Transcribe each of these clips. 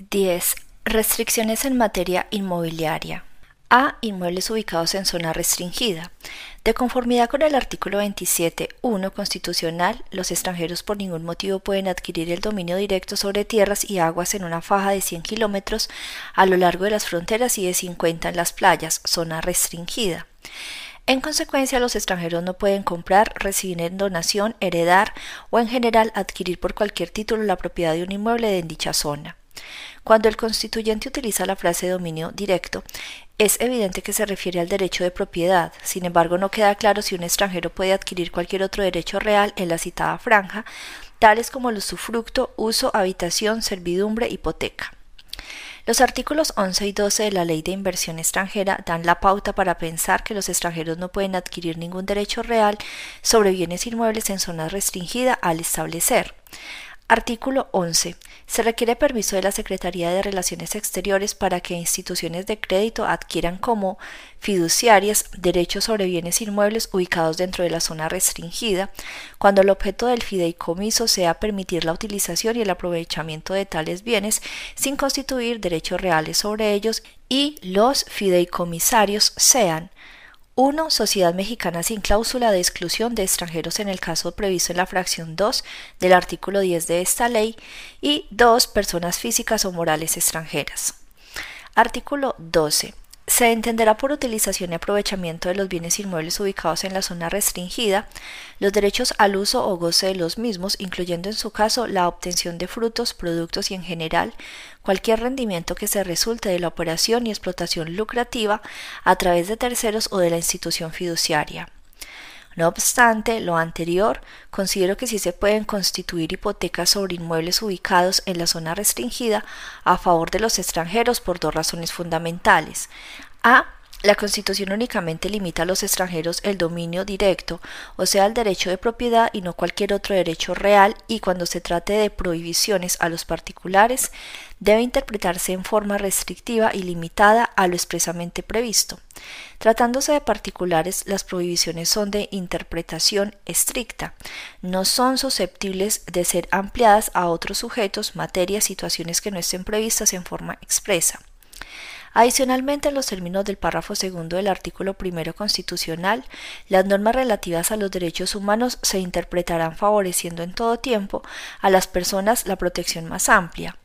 10. Restricciones en materia inmobiliaria. A. Inmuebles ubicados en zona restringida. De conformidad con el artículo 27.1 constitucional, los extranjeros por ningún motivo pueden adquirir el dominio directo sobre tierras y aguas en una faja de 100 kilómetros a lo largo de las fronteras y de 50 en las playas, zona restringida. En consecuencia, los extranjeros no pueden comprar, recibir en donación, heredar o en general adquirir por cualquier título la propiedad de un inmueble en dicha zona. Cuando el constituyente utiliza la frase dominio directo, es evidente que se refiere al derecho de propiedad, sin embargo no queda claro si un extranjero puede adquirir cualquier otro derecho real en la citada franja, tales como el usufructo, uso, habitación, servidumbre, hipoteca. Los artículos 11 y 12 de la Ley de Inversión extranjera dan la pauta para pensar que los extranjeros no pueden adquirir ningún derecho real sobre bienes inmuebles en zona restringida al establecer Artículo 11. Se requiere permiso de la Secretaría de Relaciones Exteriores para que instituciones de crédito adquieran como fiduciarias derechos sobre bienes inmuebles ubicados dentro de la zona restringida, cuando el objeto del fideicomiso sea permitir la utilización y el aprovechamiento de tales bienes sin constituir derechos reales sobre ellos y los fideicomisarios sean 1. Sociedad mexicana sin cláusula de exclusión de extranjeros en el caso previsto en la fracción 2 del artículo 10 de esta ley y 2. Personas físicas o morales extranjeras. Artículo 12. Se entenderá por utilización y aprovechamiento de los bienes inmuebles ubicados en la zona restringida los derechos al uso o goce de los mismos, incluyendo en su caso la obtención de frutos, productos y en general cualquier rendimiento que se resulte de la operación y explotación lucrativa a través de terceros o de la institución fiduciaria. No obstante lo anterior, considero que sí se pueden constituir hipotecas sobre inmuebles ubicados en la zona restringida a favor de los extranjeros por dos razones fundamentales. A. La Constitución únicamente limita a los extranjeros el dominio directo, o sea, el derecho de propiedad y no cualquier otro derecho real, y cuando se trate de prohibiciones a los particulares, debe interpretarse en forma restrictiva y limitada a lo expresamente previsto. Tratándose de particulares, las prohibiciones son de interpretación estricta, no son susceptibles de ser ampliadas a otros sujetos, materias, situaciones que no estén previstas en forma expresa. Adicionalmente, en los términos del párrafo segundo del artículo primero constitucional, las normas relativas a los derechos humanos se interpretarán favoreciendo en todo tiempo a las personas la protección más amplia.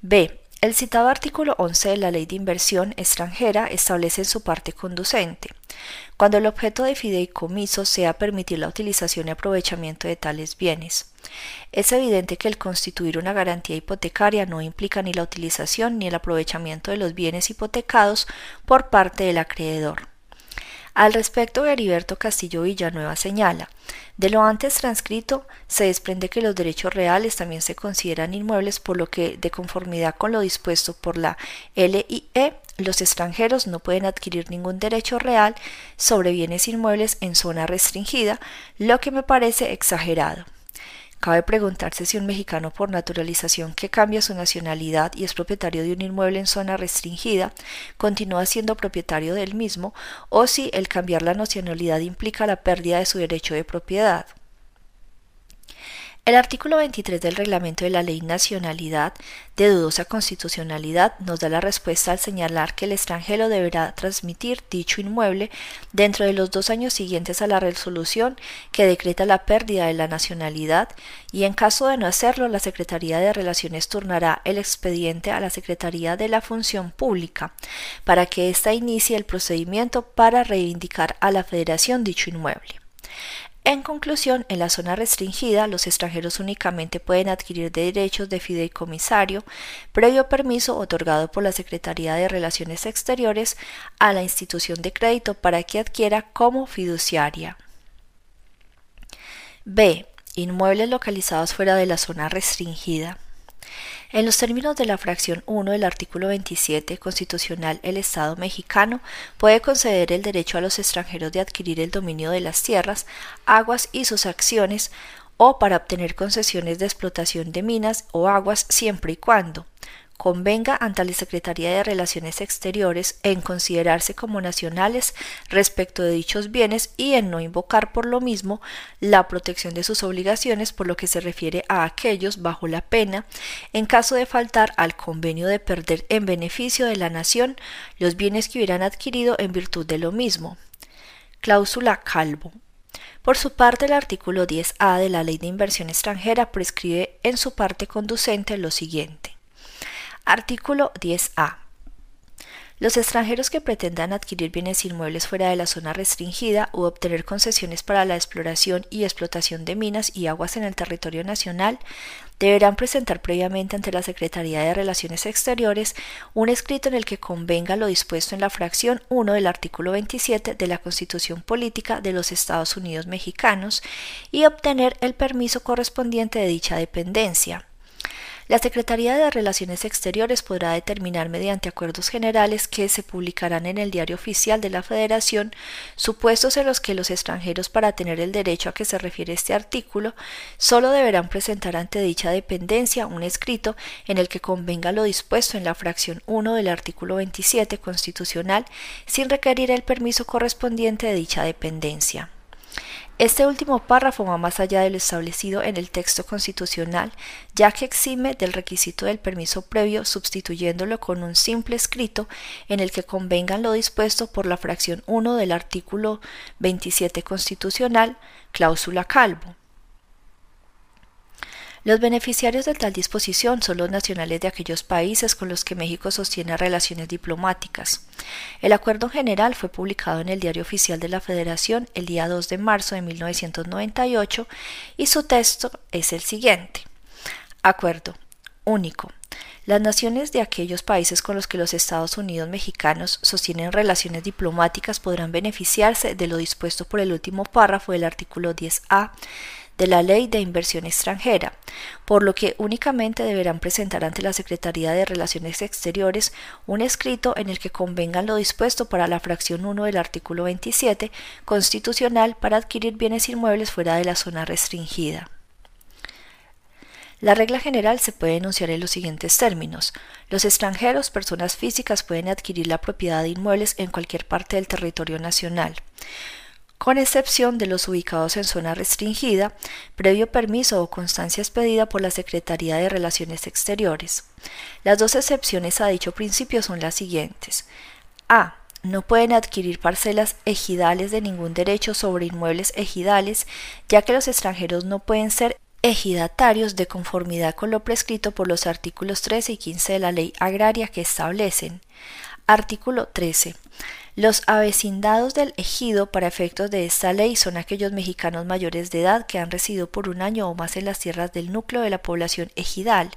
B. El citado artículo 11 de la Ley de Inversión extranjera establece en su parte conducente. Cuando el objeto de fideicomiso sea permitir la utilización y aprovechamiento de tales bienes. Es evidente que el constituir una garantía hipotecaria no implica ni la utilización ni el aprovechamiento de los bienes hipotecados por parte del acreedor. Al respecto, Heriberto Castillo Villanueva señala, de lo antes transcrito se desprende que los derechos reales también se consideran inmuebles, por lo que, de conformidad con lo dispuesto por la LIE, los extranjeros no pueden adquirir ningún derecho real sobre bienes inmuebles en zona restringida, lo que me parece exagerado. Cabe preguntarse si un mexicano por naturalización que cambia su nacionalidad y es propietario de un inmueble en zona restringida continúa siendo propietario del mismo o si el cambiar la nacionalidad implica la pérdida de su derecho de propiedad. El artículo 23 del reglamento de la Ley Nacionalidad de dudosa constitucionalidad nos da la respuesta al señalar que el extranjero deberá transmitir dicho inmueble dentro de los dos años siguientes a la resolución que decreta la pérdida de la nacionalidad y en caso de no hacerlo la Secretaría de Relaciones turnará el expediente a la Secretaría de la Función Pública para que ésta inicie el procedimiento para reivindicar a la Federación dicho inmueble. En conclusión, en la zona restringida, los extranjeros únicamente pueden adquirir derechos de fideicomisario previo permiso otorgado por la Secretaría de Relaciones Exteriores a la institución de crédito para que adquiera como fiduciaria. B. Inmuebles localizados fuera de la zona restringida. En los términos de la fracción 1 del artículo 27 constitucional, el Estado mexicano puede conceder el derecho a los extranjeros de adquirir el dominio de las tierras, aguas y sus acciones o para obtener concesiones de explotación de minas o aguas siempre y cuando convenga ante la Secretaría de Relaciones Exteriores en considerarse como nacionales respecto de dichos bienes y en no invocar por lo mismo la protección de sus obligaciones por lo que se refiere a aquellos bajo la pena en caso de faltar al convenio de perder en beneficio de la nación los bienes que hubieran adquirido en virtud de lo mismo. Cláusula Calvo. Por su parte, el artículo 10A de la Ley de Inversión Extranjera prescribe en su parte conducente lo siguiente. Artículo 10A. Los extranjeros que pretendan adquirir bienes inmuebles fuera de la zona restringida u obtener concesiones para la exploración y explotación de minas y aguas en el territorio nacional deberán presentar previamente ante la Secretaría de Relaciones Exteriores un escrito en el que convenga lo dispuesto en la fracción 1 del artículo 27 de la Constitución Política de los Estados Unidos Mexicanos y obtener el permiso correspondiente de dicha dependencia la Secretaría de Relaciones Exteriores podrá determinar mediante acuerdos generales que se publicarán en el Diario Oficial de la Federación supuestos en los que los extranjeros para tener el derecho a que se refiere este artículo solo deberán presentar ante dicha dependencia un escrito en el que convenga lo dispuesto en la fracción 1 del artículo 27 constitucional sin requerir el permiso correspondiente de dicha dependencia. Este último párrafo va más allá de lo establecido en el texto constitucional, ya que exime del requisito del permiso previo sustituyéndolo con un simple escrito en el que convengan lo dispuesto por la fracción 1 del artículo 27 constitucional, cláusula calvo. Los beneficiarios de tal disposición son los nacionales de aquellos países con los que México sostiene relaciones diplomáticas. El acuerdo general fue publicado en el Diario Oficial de la Federación el día 2 de marzo de 1998 y su texto es el siguiente. Acuerdo único. Las naciones de aquellos países con los que los Estados Unidos mexicanos sostienen relaciones diplomáticas podrán beneficiarse de lo dispuesto por el último párrafo del artículo 10A de la Ley de Inversión Extranjera, por lo que únicamente deberán presentar ante la Secretaría de Relaciones Exteriores un escrito en el que convengan lo dispuesto para la fracción 1 del artículo 27 constitucional para adquirir bienes inmuebles fuera de la zona restringida. La regla general se puede enunciar en los siguientes términos. Los extranjeros, personas físicas, pueden adquirir la propiedad de inmuebles en cualquier parte del territorio nacional con excepción de los ubicados en zona restringida, previo permiso o constancia expedida por la Secretaría de Relaciones Exteriores. Las dos excepciones a dicho principio son las siguientes. A. No pueden adquirir parcelas ejidales de ningún derecho sobre inmuebles ejidales, ya que los extranjeros no pueden ser ejidatarios de conformidad con lo prescrito por los artículos 13 y 15 de la Ley Agraria que establecen. Artículo 13. Los avecindados del ejido para efectos de esta ley son aquellos mexicanos mayores de edad que han residido por un año o más en las tierras del núcleo de la población ejidal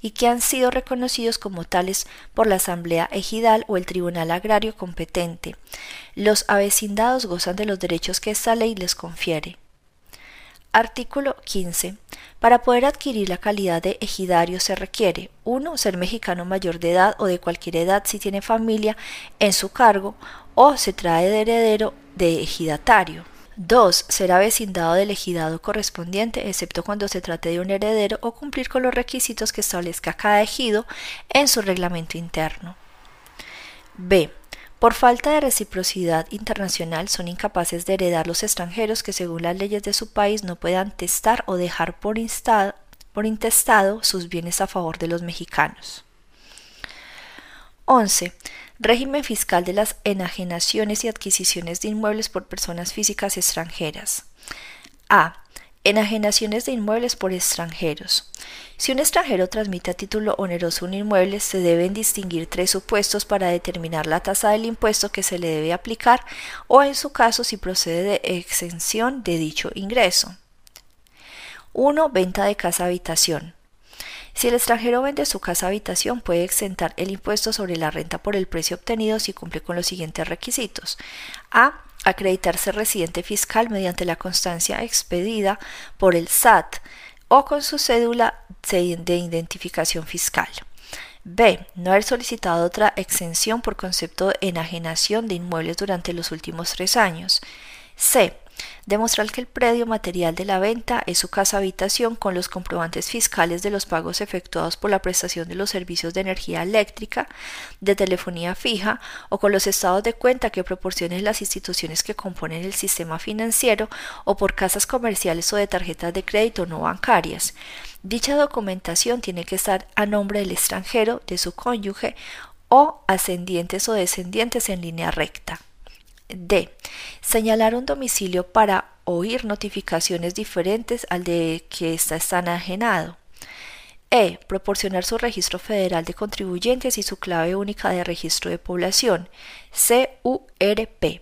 y que han sido reconocidos como tales por la Asamblea Ejidal o el Tribunal Agrario competente. Los avecindados gozan de los derechos que esta ley les confiere. Artículo 15. Para poder adquirir la calidad de ejidario se requiere 1. Ser mexicano mayor de edad o de cualquier edad si tiene familia en su cargo o se trae de heredero de ejidatario. 2. Ser avecindado del ejidado correspondiente, excepto cuando se trate de un heredero o cumplir con los requisitos que establezca cada ejido en su reglamento interno. B. Por falta de reciprocidad internacional son incapaces de heredar los extranjeros que según las leyes de su país no puedan testar o dejar por, por intestado sus bienes a favor de los mexicanos. 11. Régimen fiscal de las enajenaciones y adquisiciones de inmuebles por personas físicas extranjeras. A. Enajenaciones de inmuebles por extranjeros. Si un extranjero transmite a título oneroso un inmueble, se deben distinguir tres supuestos para determinar la tasa del impuesto que se le debe aplicar o, en su caso, si procede de exención de dicho ingreso. 1. Venta de casa-habitación. Si el extranjero vende su casa-habitación, puede exentar el impuesto sobre la renta por el precio obtenido si cumple con los siguientes requisitos. A acreditarse residente fiscal mediante la constancia expedida por el SAT o con su cédula de identificación fiscal. B. No haber solicitado otra exención por concepto de enajenación de inmuebles durante los últimos tres años. C. Demostrar que el predio material de la venta es su casa habitación con los comprobantes fiscales de los pagos efectuados por la prestación de los servicios de energía eléctrica, de telefonía fija o con los estados de cuenta que proporcionen las instituciones que componen el sistema financiero o por casas comerciales o de tarjetas de crédito no bancarias. Dicha documentación tiene que estar a nombre del extranjero, de su cónyuge o ascendientes o descendientes en línea recta. D. Señalar un domicilio para oír notificaciones diferentes al de que está enajenado. E. Proporcionar su registro federal de contribuyentes y su clave única de registro de población, CURP.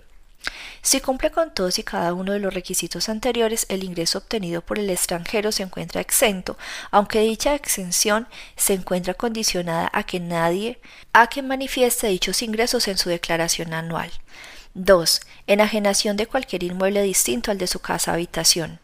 Si cumple con todos y cada uno de los requisitos anteriores, el ingreso obtenido por el extranjero se encuentra exento, aunque dicha exención se encuentra condicionada a que nadie a que manifieste dichos ingresos en su declaración anual. 2. Enajenación de cualquier inmueble distinto al de su casa habitación.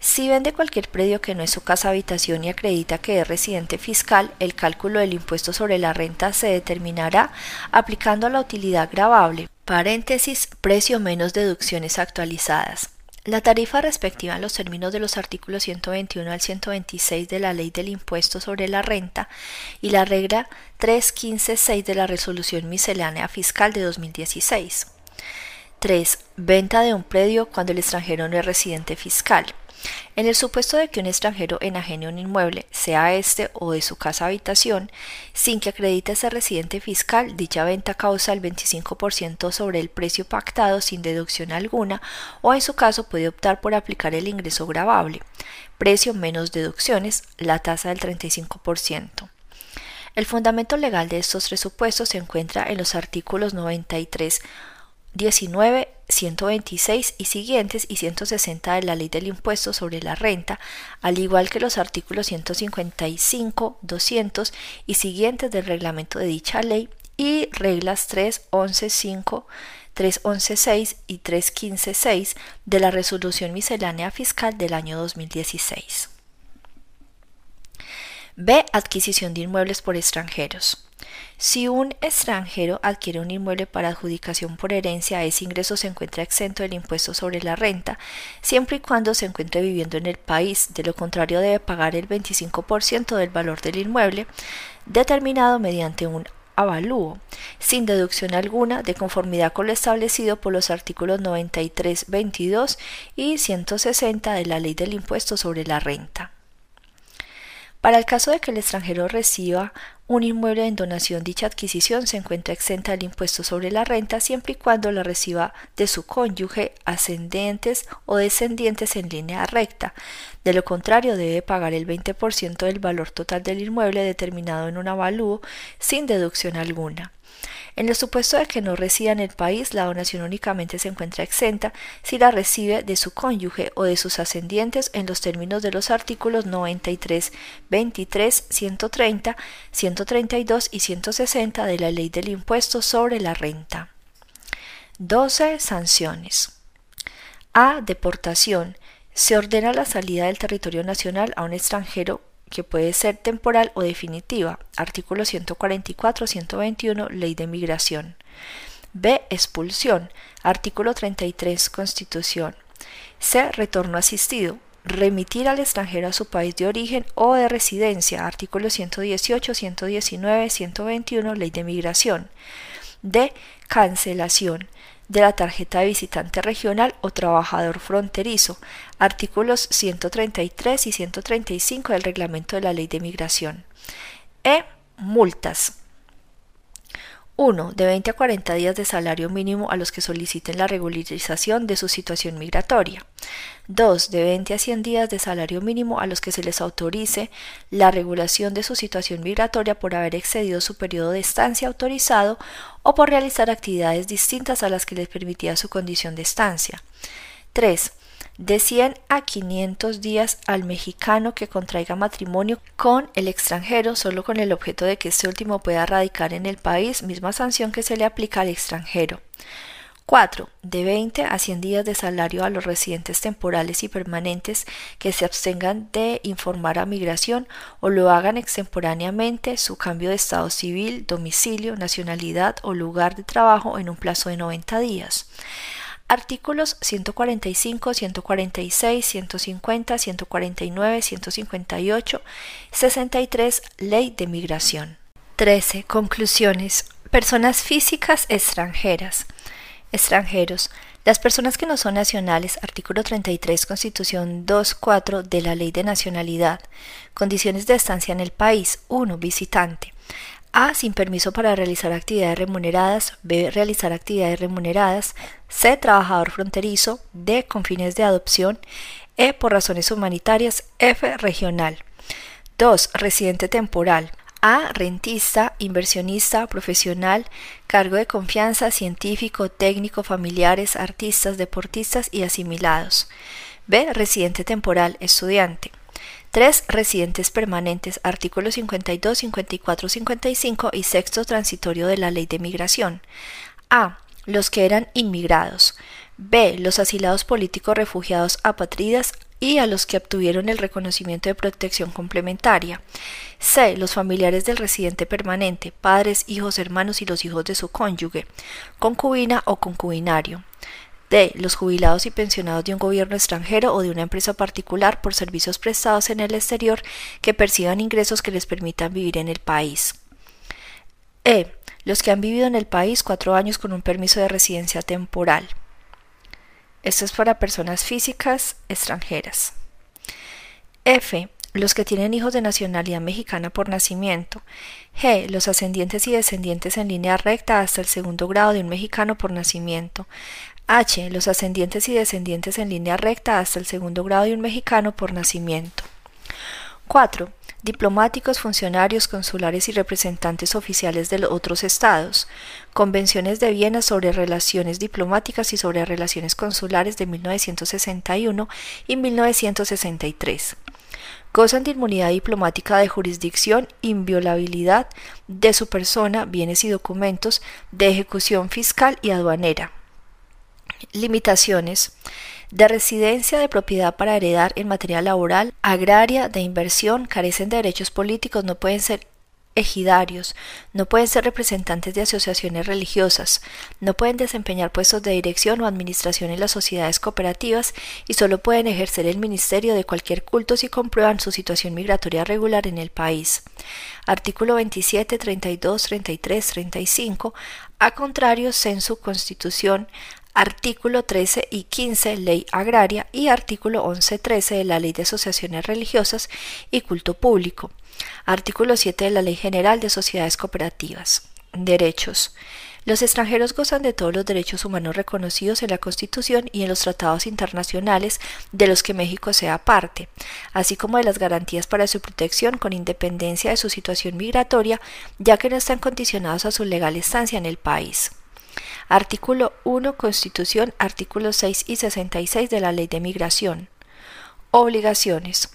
Si vende cualquier predio que no es su casa habitación y acredita que es residente fiscal, el cálculo del impuesto sobre la renta se determinará aplicando la utilidad gravable, paréntesis, precio menos deducciones actualizadas. La tarifa respectiva en los términos de los artículos 121 al 126 de la Ley del Impuesto sobre la Renta y la regla 3.15.6 de la Resolución Miscelánea Fiscal de 2016. 3. Venta de un predio cuando el extranjero no es residente fiscal. En el supuesto de que un extranjero enajene un inmueble, sea este o de su casa habitación, sin que acredite ser residente fiscal, dicha venta causa el 25% sobre el precio pactado sin deducción alguna, o en su caso puede optar por aplicar el ingreso gravable, precio menos deducciones, la tasa del 35%. El fundamento legal de estos tres supuestos se encuentra en los artículos 93 19, 126 y siguientes y 160 de la Ley del Impuesto sobre la Renta, al igual que los artículos 155, 200 y siguientes del reglamento de dicha ley y reglas 3, 11, 5, 3, 11, 6 y 3, 15, 6 de la Resolución Miscelánea Fiscal del año 2016. B. Adquisición de inmuebles por extranjeros. Si un extranjero adquiere un inmueble para adjudicación por herencia, ese ingreso se encuentra exento del impuesto sobre la renta, siempre y cuando se encuentre viviendo en el país, de lo contrario debe pagar el 25% del valor del inmueble, determinado mediante un avalúo, sin deducción alguna, de conformidad con lo establecido por los artículos 93, 22 y 160 de la Ley del Impuesto sobre la Renta. Para el caso de que el extranjero reciba un inmueble en donación, dicha adquisición se encuentra exenta del impuesto sobre la renta siempre y cuando la reciba de su cónyuge, ascendentes o descendientes en línea recta. De lo contrario, debe pagar el 20% del valor total del inmueble determinado en un avalúo sin deducción alguna. En el supuesto de que no resida en el país, la donación únicamente se encuentra exenta si la recibe de su cónyuge o de sus ascendientes en los términos de los artículos 93, 23, 130, 132 y 160 de la Ley del Impuesto sobre la Renta. 12. Sanciones. A. Deportación. Se ordena la salida del territorio nacional a un extranjero que puede ser temporal o definitiva. Artículo 144-121 Ley de Migración. B. Expulsión. Artículo 33 Constitución. C. Retorno asistido. Remitir al extranjero a su país de origen o de residencia. Artículo 118, 119, 121 Ley de Migración. D. Cancelación de la tarjeta de visitante regional o trabajador fronterizo, artículos 133 y 135 del reglamento de la Ley de Migración. E. Multas. 1. De 20 a 40 días de salario mínimo a los que soliciten la regularización de su situación migratoria. 2. De 20 a 100 días de salario mínimo a los que se les autorice la regulación de su situación migratoria por haber excedido su periodo de estancia autorizado o por realizar actividades distintas a las que les permitía su condición de estancia. 3 de 100 a 500 días al mexicano que contraiga matrimonio con el extranjero solo con el objeto de que este último pueda radicar en el país, misma sanción que se le aplica al extranjero. 4. De 20 a 100 días de salario a los residentes temporales y permanentes que se abstengan de informar a migración o lo hagan extemporáneamente su cambio de estado civil, domicilio, nacionalidad o lugar de trabajo en un plazo de 90 días Artículos 145, 146, 150, 149, 158, 63 Ley de Migración. 13. Conclusiones. Personas físicas extranjeras. Extranjeros. Las personas que no son nacionales, artículo 33, Constitución 2.4 de la Ley de Nacionalidad. Condiciones de estancia en el país. 1. Visitante. A. Sin permiso para realizar actividades remuneradas. B. Realizar actividades remuneradas. C. Trabajador fronterizo. D. Con fines de adopción. E. Por razones humanitarias. F. Regional. 2. Residente temporal. A. Rentista, inversionista, profesional, cargo de confianza, científico, técnico, familiares, artistas, deportistas y asimilados. B. Residente temporal, estudiante. 3. Residentes permanentes, artículos 52, 54, 55 y sexto transitorio de la Ley de Migración. A. Los que eran inmigrados. B. Los asilados políticos refugiados apatridas y a los que obtuvieron el reconocimiento de protección complementaria. C. Los familiares del residente permanente, padres, hijos, hermanos y los hijos de su cónyuge, concubina o concubinario. D. Los jubilados y pensionados de un gobierno extranjero o de una empresa particular por servicios prestados en el exterior que perciban ingresos que les permitan vivir en el país. E. Los que han vivido en el país cuatro años con un permiso de residencia temporal. Esto es para personas físicas extranjeras. F. Los que tienen hijos de nacionalidad mexicana por nacimiento. G. Los ascendientes y descendientes en línea recta hasta el segundo grado de un mexicano por nacimiento. H. Los ascendientes y descendientes en línea recta hasta el segundo grado de un mexicano por nacimiento. 4 diplomáticos, funcionarios consulares y representantes oficiales de otros estados, convenciones de Viena sobre relaciones diplomáticas y sobre relaciones consulares de 1961 y 1963. Gozan de inmunidad diplomática de jurisdicción, inviolabilidad de su persona, bienes y documentos, de ejecución fiscal y aduanera. Limitaciones de residencia, de propiedad para heredar en materia laboral, agraria, de inversión, carecen de derechos políticos, no pueden ser ejidarios, no pueden ser representantes de asociaciones religiosas, no pueden desempeñar puestos de dirección o administración en las sociedades cooperativas y solo pueden ejercer el ministerio de cualquier culto si comprueban su situación migratoria regular en el país. Artículo 27, 32, 33, 35. A contrario, en su Constitución, artículo 13 y 15 Ley Agraria y artículo 11-13 de la Ley de Asociaciones Religiosas y Culto Público, artículo 7 de la Ley General de Sociedades Cooperativas. Derechos. Los extranjeros gozan de todos los derechos humanos reconocidos en la Constitución y en los tratados internacionales de los que México sea parte, así como de las garantías para su protección con independencia de su situación migratoria, ya que no están condicionados a su legal estancia en el país. Artículo 1 Constitución, artículos 6 y 66 de la Ley de Migración. Obligaciones.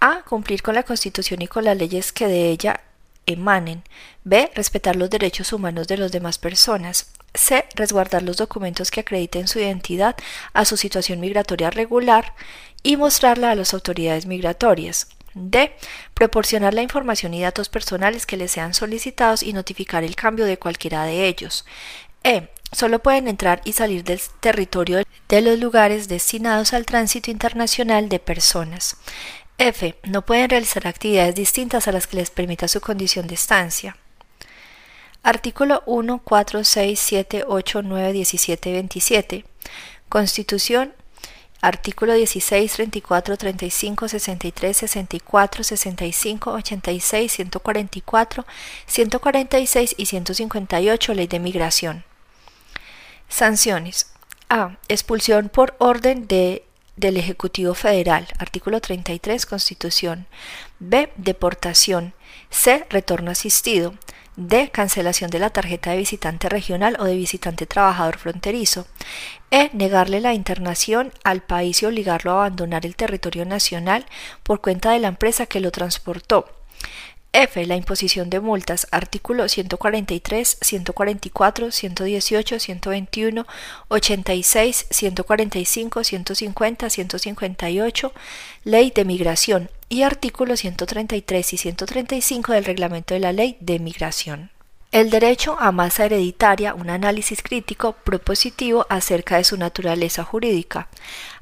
A. Cumplir con la Constitución y con las leyes que de ella emanen. B. Respetar los derechos humanos de las demás personas. C. Resguardar los documentos que acrediten su identidad a su situación migratoria regular y mostrarla a las autoridades migratorias. D. Proporcionar la información y datos personales que le sean solicitados y notificar el cambio de cualquiera de ellos. E. Solo pueden entrar y salir del territorio de los lugares destinados al tránsito internacional de personas. F. No pueden realizar actividades distintas a las que les permita su condición de estancia. Artículo 1, 4, 6, 7, 8, 9, 17, 27. Constitución. Artículo 16, 34, 35, 63, 64, 65, 86, 144, 146 y 158 Ley de Migración. Sanciones. A. Expulsión por orden de, del Ejecutivo Federal. Artículo 33 Constitución. B. Deportación. C. Retorno asistido. D. Cancelación de la tarjeta de visitante regional o de visitante trabajador fronterizo. E. Negarle la internación al país y obligarlo a abandonar el territorio nacional por cuenta de la empresa que lo transportó. F. La imposición de multas. Artículo 143, 144, 118, 121, 86, 145, 150, 158, Ley de Migración y artículos 133 y 135 del Reglamento de la Ley de Migración. El derecho a masa hereditaria, un análisis crítico propositivo acerca de su naturaleza jurídica.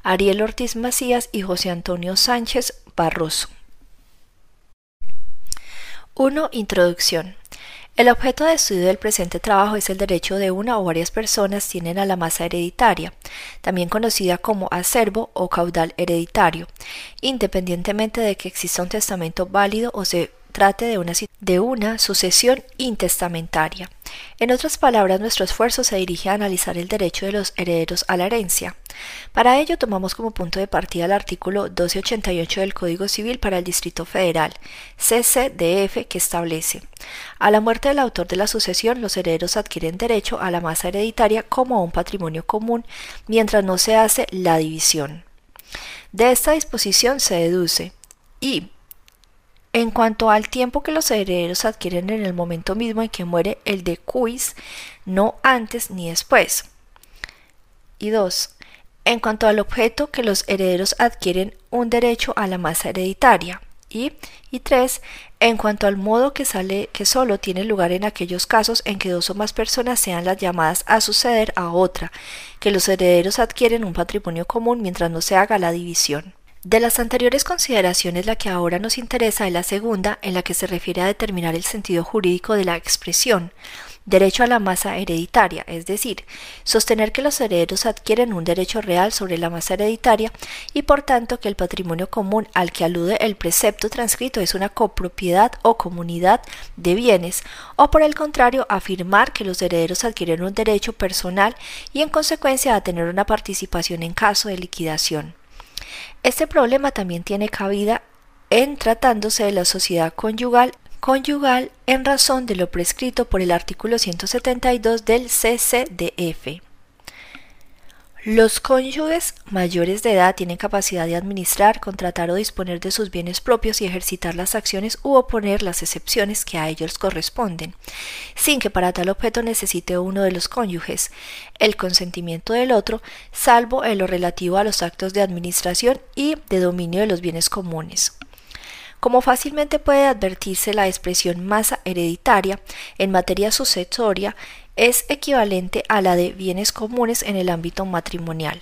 Ariel Ortiz Macías y José Antonio Sánchez Barroso. 1. Introducción. El objeto de estudio del presente trabajo es el derecho de una o varias personas tienen a la masa hereditaria, también conocida como acervo o caudal hereditario, independientemente de que exista un testamento válido o se trate de una, de una sucesión intestamentaria. En otras palabras, nuestro esfuerzo se dirige a analizar el derecho de los herederos a la herencia. Para ello tomamos como punto de partida el artículo 1288 del Código Civil para el Distrito Federal, CCDF, que establece a la muerte del autor de la sucesión, los herederos adquieren derecho a la masa hereditaria como a un patrimonio común mientras no se hace la división. De esta disposición se deduce y en cuanto al tiempo que los herederos adquieren en el momento mismo en que muere el de cuis, no antes ni después. Y dos, en cuanto al objeto que los herederos adquieren un derecho a la masa hereditaria. Y, y tres, en cuanto al modo que sale que solo tiene lugar en aquellos casos en que dos o más personas sean las llamadas a suceder a otra, que los herederos adquieren un patrimonio común mientras no se haga la división. De las anteriores consideraciones, la que ahora nos interesa es la segunda, en la que se refiere a determinar el sentido jurídico de la expresión derecho a la masa hereditaria, es decir, sostener que los herederos adquieren un derecho real sobre la masa hereditaria y por tanto que el patrimonio común al que alude el precepto transcrito es una copropiedad o comunidad de bienes, o por el contrario, afirmar que los herederos adquieren un derecho personal y en consecuencia a tener una participación en caso de liquidación. Este problema también tiene cabida en tratándose de la sociedad conyugal en razón de lo prescrito por el artículo 172 del CCDF. Los cónyuges mayores de edad tienen capacidad de administrar, contratar o disponer de sus bienes propios y ejercitar las acciones u oponer las excepciones que a ellos corresponden, sin que para tal objeto necesite uno de los cónyuges el consentimiento del otro, salvo en lo relativo a los actos de administración y de dominio de los bienes comunes. Como fácilmente puede advertirse, la expresión masa hereditaria en materia sucesoria es equivalente a la de bienes comunes en el ámbito matrimonial.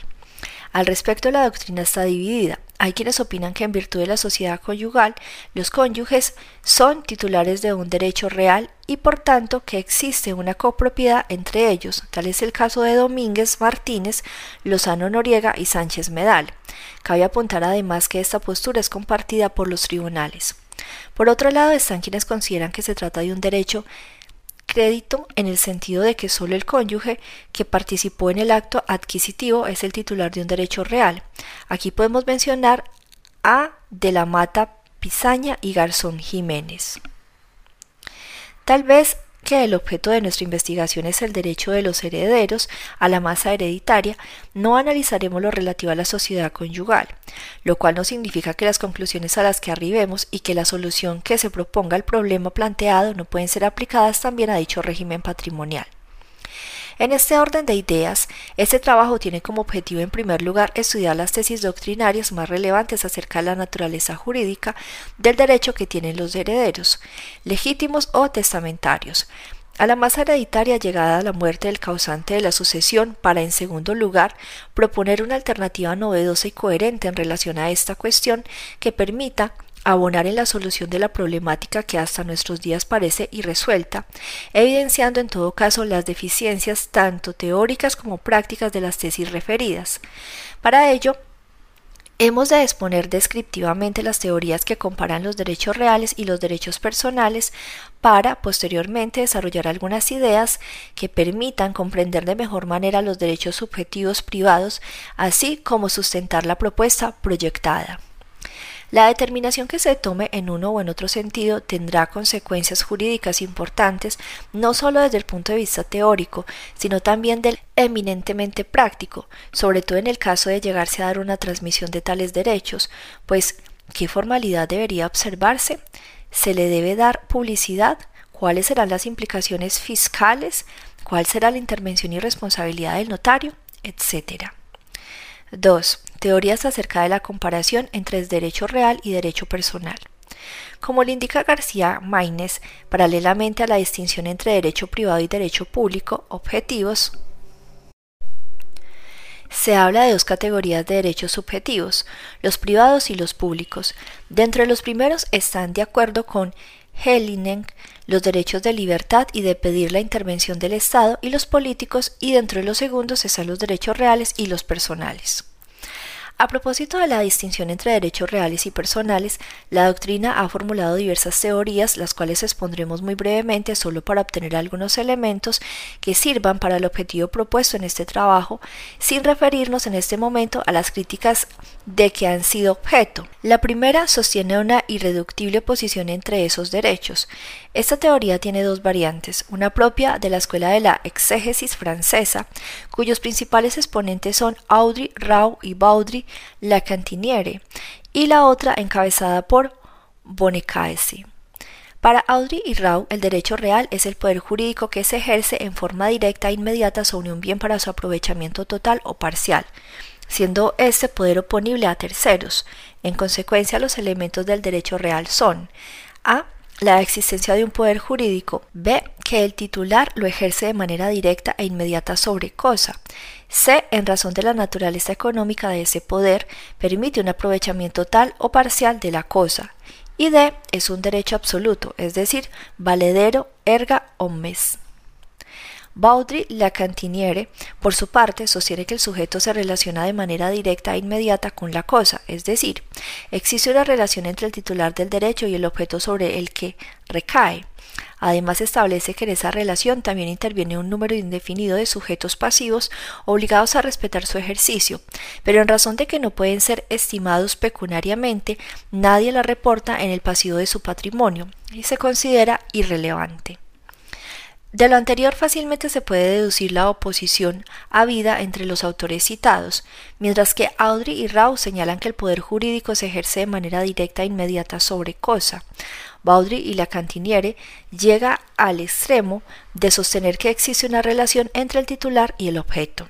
Al respecto, la doctrina está dividida. Hay quienes opinan que en virtud de la sociedad conyugal, los cónyuges son titulares de un derecho real y por tanto que existe una copropiedad entre ellos. Tal es el caso de Domínguez Martínez, Lozano Noriega y Sánchez Medal. Cabe apuntar además que esta postura es compartida por los tribunales. Por otro lado están quienes consideran que se trata de un derecho crédito en el sentido de que solo el cónyuge que participó en el acto adquisitivo es el titular de un derecho real. Aquí podemos mencionar a de la Mata Pizaña y Garzón Jiménez. Tal vez que el objeto de nuestra investigación es el derecho de los herederos a la masa hereditaria, no analizaremos lo relativo a la sociedad conyugal, lo cual no significa que las conclusiones a las que arribemos y que la solución que se proponga al problema planteado no pueden ser aplicadas también a dicho régimen patrimonial. En este orden de ideas, este trabajo tiene como objetivo en primer lugar estudiar las tesis doctrinarias más relevantes acerca de la naturaleza jurídica del derecho que tienen los herederos, legítimos o testamentarios, a la masa hereditaria llegada a la muerte del causante de la sucesión para, en segundo lugar, proponer una alternativa novedosa y coherente en relación a esta cuestión que permita abonar en la solución de la problemática que hasta nuestros días parece irresuelta, evidenciando en todo caso las deficiencias tanto teóricas como prácticas de las tesis referidas. Para ello, Hemos de exponer descriptivamente las teorías que comparan los derechos reales y los derechos personales para posteriormente desarrollar algunas ideas que permitan comprender de mejor manera los derechos subjetivos privados, así como sustentar la propuesta proyectada. La determinación que se tome en uno o en otro sentido tendrá consecuencias jurídicas importantes no solo desde el punto de vista teórico, sino también del eminentemente práctico, sobre todo en el caso de llegarse a dar una transmisión de tales derechos, pues ¿qué formalidad debería observarse? ¿Se le debe dar publicidad? ¿Cuáles serán las implicaciones fiscales? ¿Cuál será la intervención y responsabilidad del notario? etcétera. 2. Teorías acerca de la comparación entre derecho real y derecho personal. Como le indica García Maínez, paralelamente a la distinción entre derecho privado y derecho público, objetivos, se habla de dos categorías de derechos subjetivos, los privados y los públicos. Dentro de los primeros están de acuerdo con Hellingen los derechos de libertad y de pedir la intervención del Estado y los políticos y dentro de los segundos están los derechos reales y los personales. A propósito de la distinción entre derechos reales y personales, la doctrina ha formulado diversas teorías, las cuales expondremos muy brevemente solo para obtener algunos elementos que sirvan para el objetivo propuesto en este trabajo, sin referirnos en este momento a las críticas de que han sido objeto. La primera sostiene una irreductible oposición entre esos derechos. Esta teoría tiene dos variantes, una propia de la escuela de la exégesis francesa, cuyos principales exponentes son Audry, Rau y Baudry la Cantiniere, y la otra encabezada por Bonecaesi. Para Audrey y Rau, el derecho real es el poder jurídico que se ejerce en forma directa e inmediata sobre un bien para su aprovechamiento total o parcial, siendo este poder oponible a terceros. En consecuencia, los elementos del derecho real son a la existencia de un poder jurídico, b que el titular lo ejerce de manera directa e inmediata sobre cosa, C, en razón de la naturaleza económica de ese poder, permite un aprovechamiento tal o parcial de la cosa. Y D, es un derecho absoluto, es decir, valedero erga omnes. Baudry Lacantiniere, por su parte, sostiene que el sujeto se relaciona de manera directa e inmediata con la cosa, es decir, existe una relación entre el titular del derecho y el objeto sobre el que recae. Además establece que en esa relación también interviene un número indefinido de sujetos pasivos obligados a respetar su ejercicio, pero en razón de que no pueden ser estimados pecuniariamente, nadie la reporta en el pasivo de su patrimonio y se considera irrelevante. De lo anterior fácilmente se puede deducir la oposición habida entre los autores citados, mientras que Audrey y Rau señalan que el poder jurídico se ejerce de manera directa e inmediata sobre cosa. Baudry y la Cantiniere llega al extremo de sostener que existe una relación entre el titular y el objeto.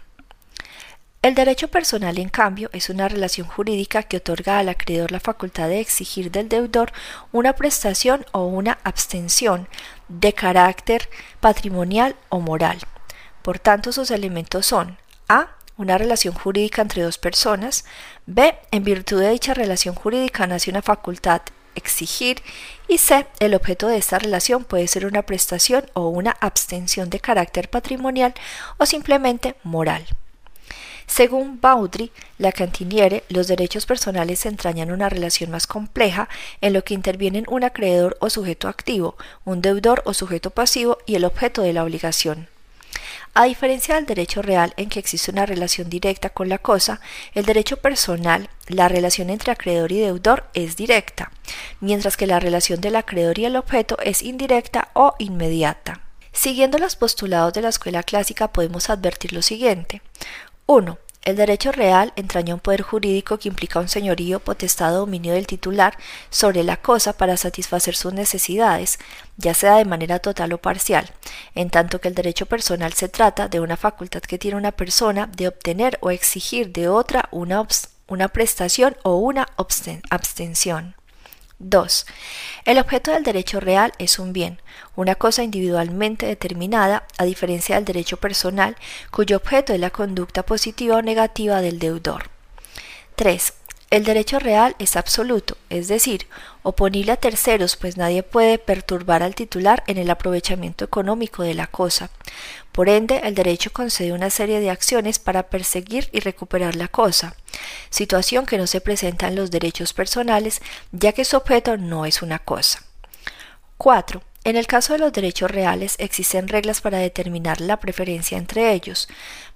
El derecho personal, en cambio, es una relación jurídica que otorga al acreedor la facultad de exigir del deudor una prestación o una abstención de carácter patrimonial o moral. Por tanto, sus elementos son a. una relación jurídica entre dos personas, b. en virtud de dicha relación jurídica nace una facultad exigir y c. el objeto de esta relación puede ser una prestación o una abstención de carácter patrimonial o simplemente moral. Según Baudry, la Cantiniere, los derechos personales entrañan una relación más compleja en lo que intervienen un acreedor o sujeto activo, un deudor o sujeto pasivo y el objeto de la obligación. A diferencia del derecho real en que existe una relación directa con la cosa, el derecho personal, la relación entre acreedor y deudor es directa, mientras que la relación del acreedor y el objeto es indirecta o inmediata. Siguiendo los postulados de la escuela clásica podemos advertir lo siguiente. 1. El derecho real entraña un poder jurídico que implica un señorío, potestad o dominio del titular sobre la cosa para satisfacer sus necesidades, ya sea de manera total o parcial, en tanto que el derecho personal se trata de una facultad que tiene una persona de obtener o exigir de otra una, una prestación o una abstención. 2. El objeto del derecho real es un bien, una cosa individualmente determinada, a diferencia del derecho personal, cuyo objeto es la conducta positiva o negativa del deudor. 3. El derecho real es absoluto, es decir, oponible a terceros, pues nadie puede perturbar al titular en el aprovechamiento económico de la cosa. Por ende, el derecho concede una serie de acciones para perseguir y recuperar la cosa, situación que no se presenta en los derechos personales, ya que su objeto no es una cosa. 4. En el caso de los derechos reales existen reglas para determinar la preferencia entre ellos,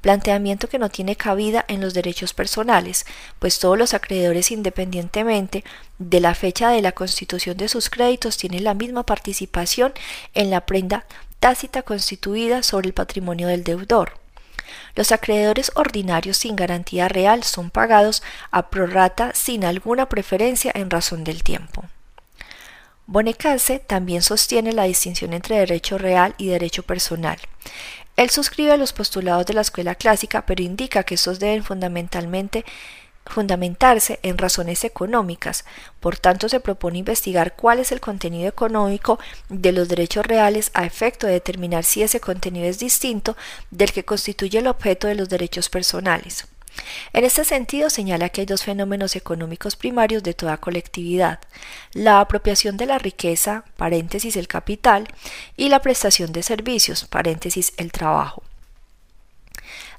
planteamiento que no tiene cabida en los derechos personales, pues todos los acreedores independientemente de la fecha de la constitución de sus créditos tienen la misma participación en la prenda tácita constituida sobre el patrimonio del deudor. Los acreedores ordinarios sin garantía real son pagados a prorrata sin alguna preferencia en razón del tiempo. Bonecase también sostiene la distinción entre derecho real y derecho personal. Él suscribe los postulados de la escuela clásica, pero indica que estos deben fundamentalmente fundamentarse en razones económicas, por tanto se propone investigar cuál es el contenido económico de los derechos reales a efecto de determinar si ese contenido es distinto del que constituye el objeto de los derechos personales. En este sentido, señala que hay dos fenómenos económicos primarios de toda colectividad, la apropiación de la riqueza, paréntesis el capital, y la prestación de servicios, paréntesis el trabajo.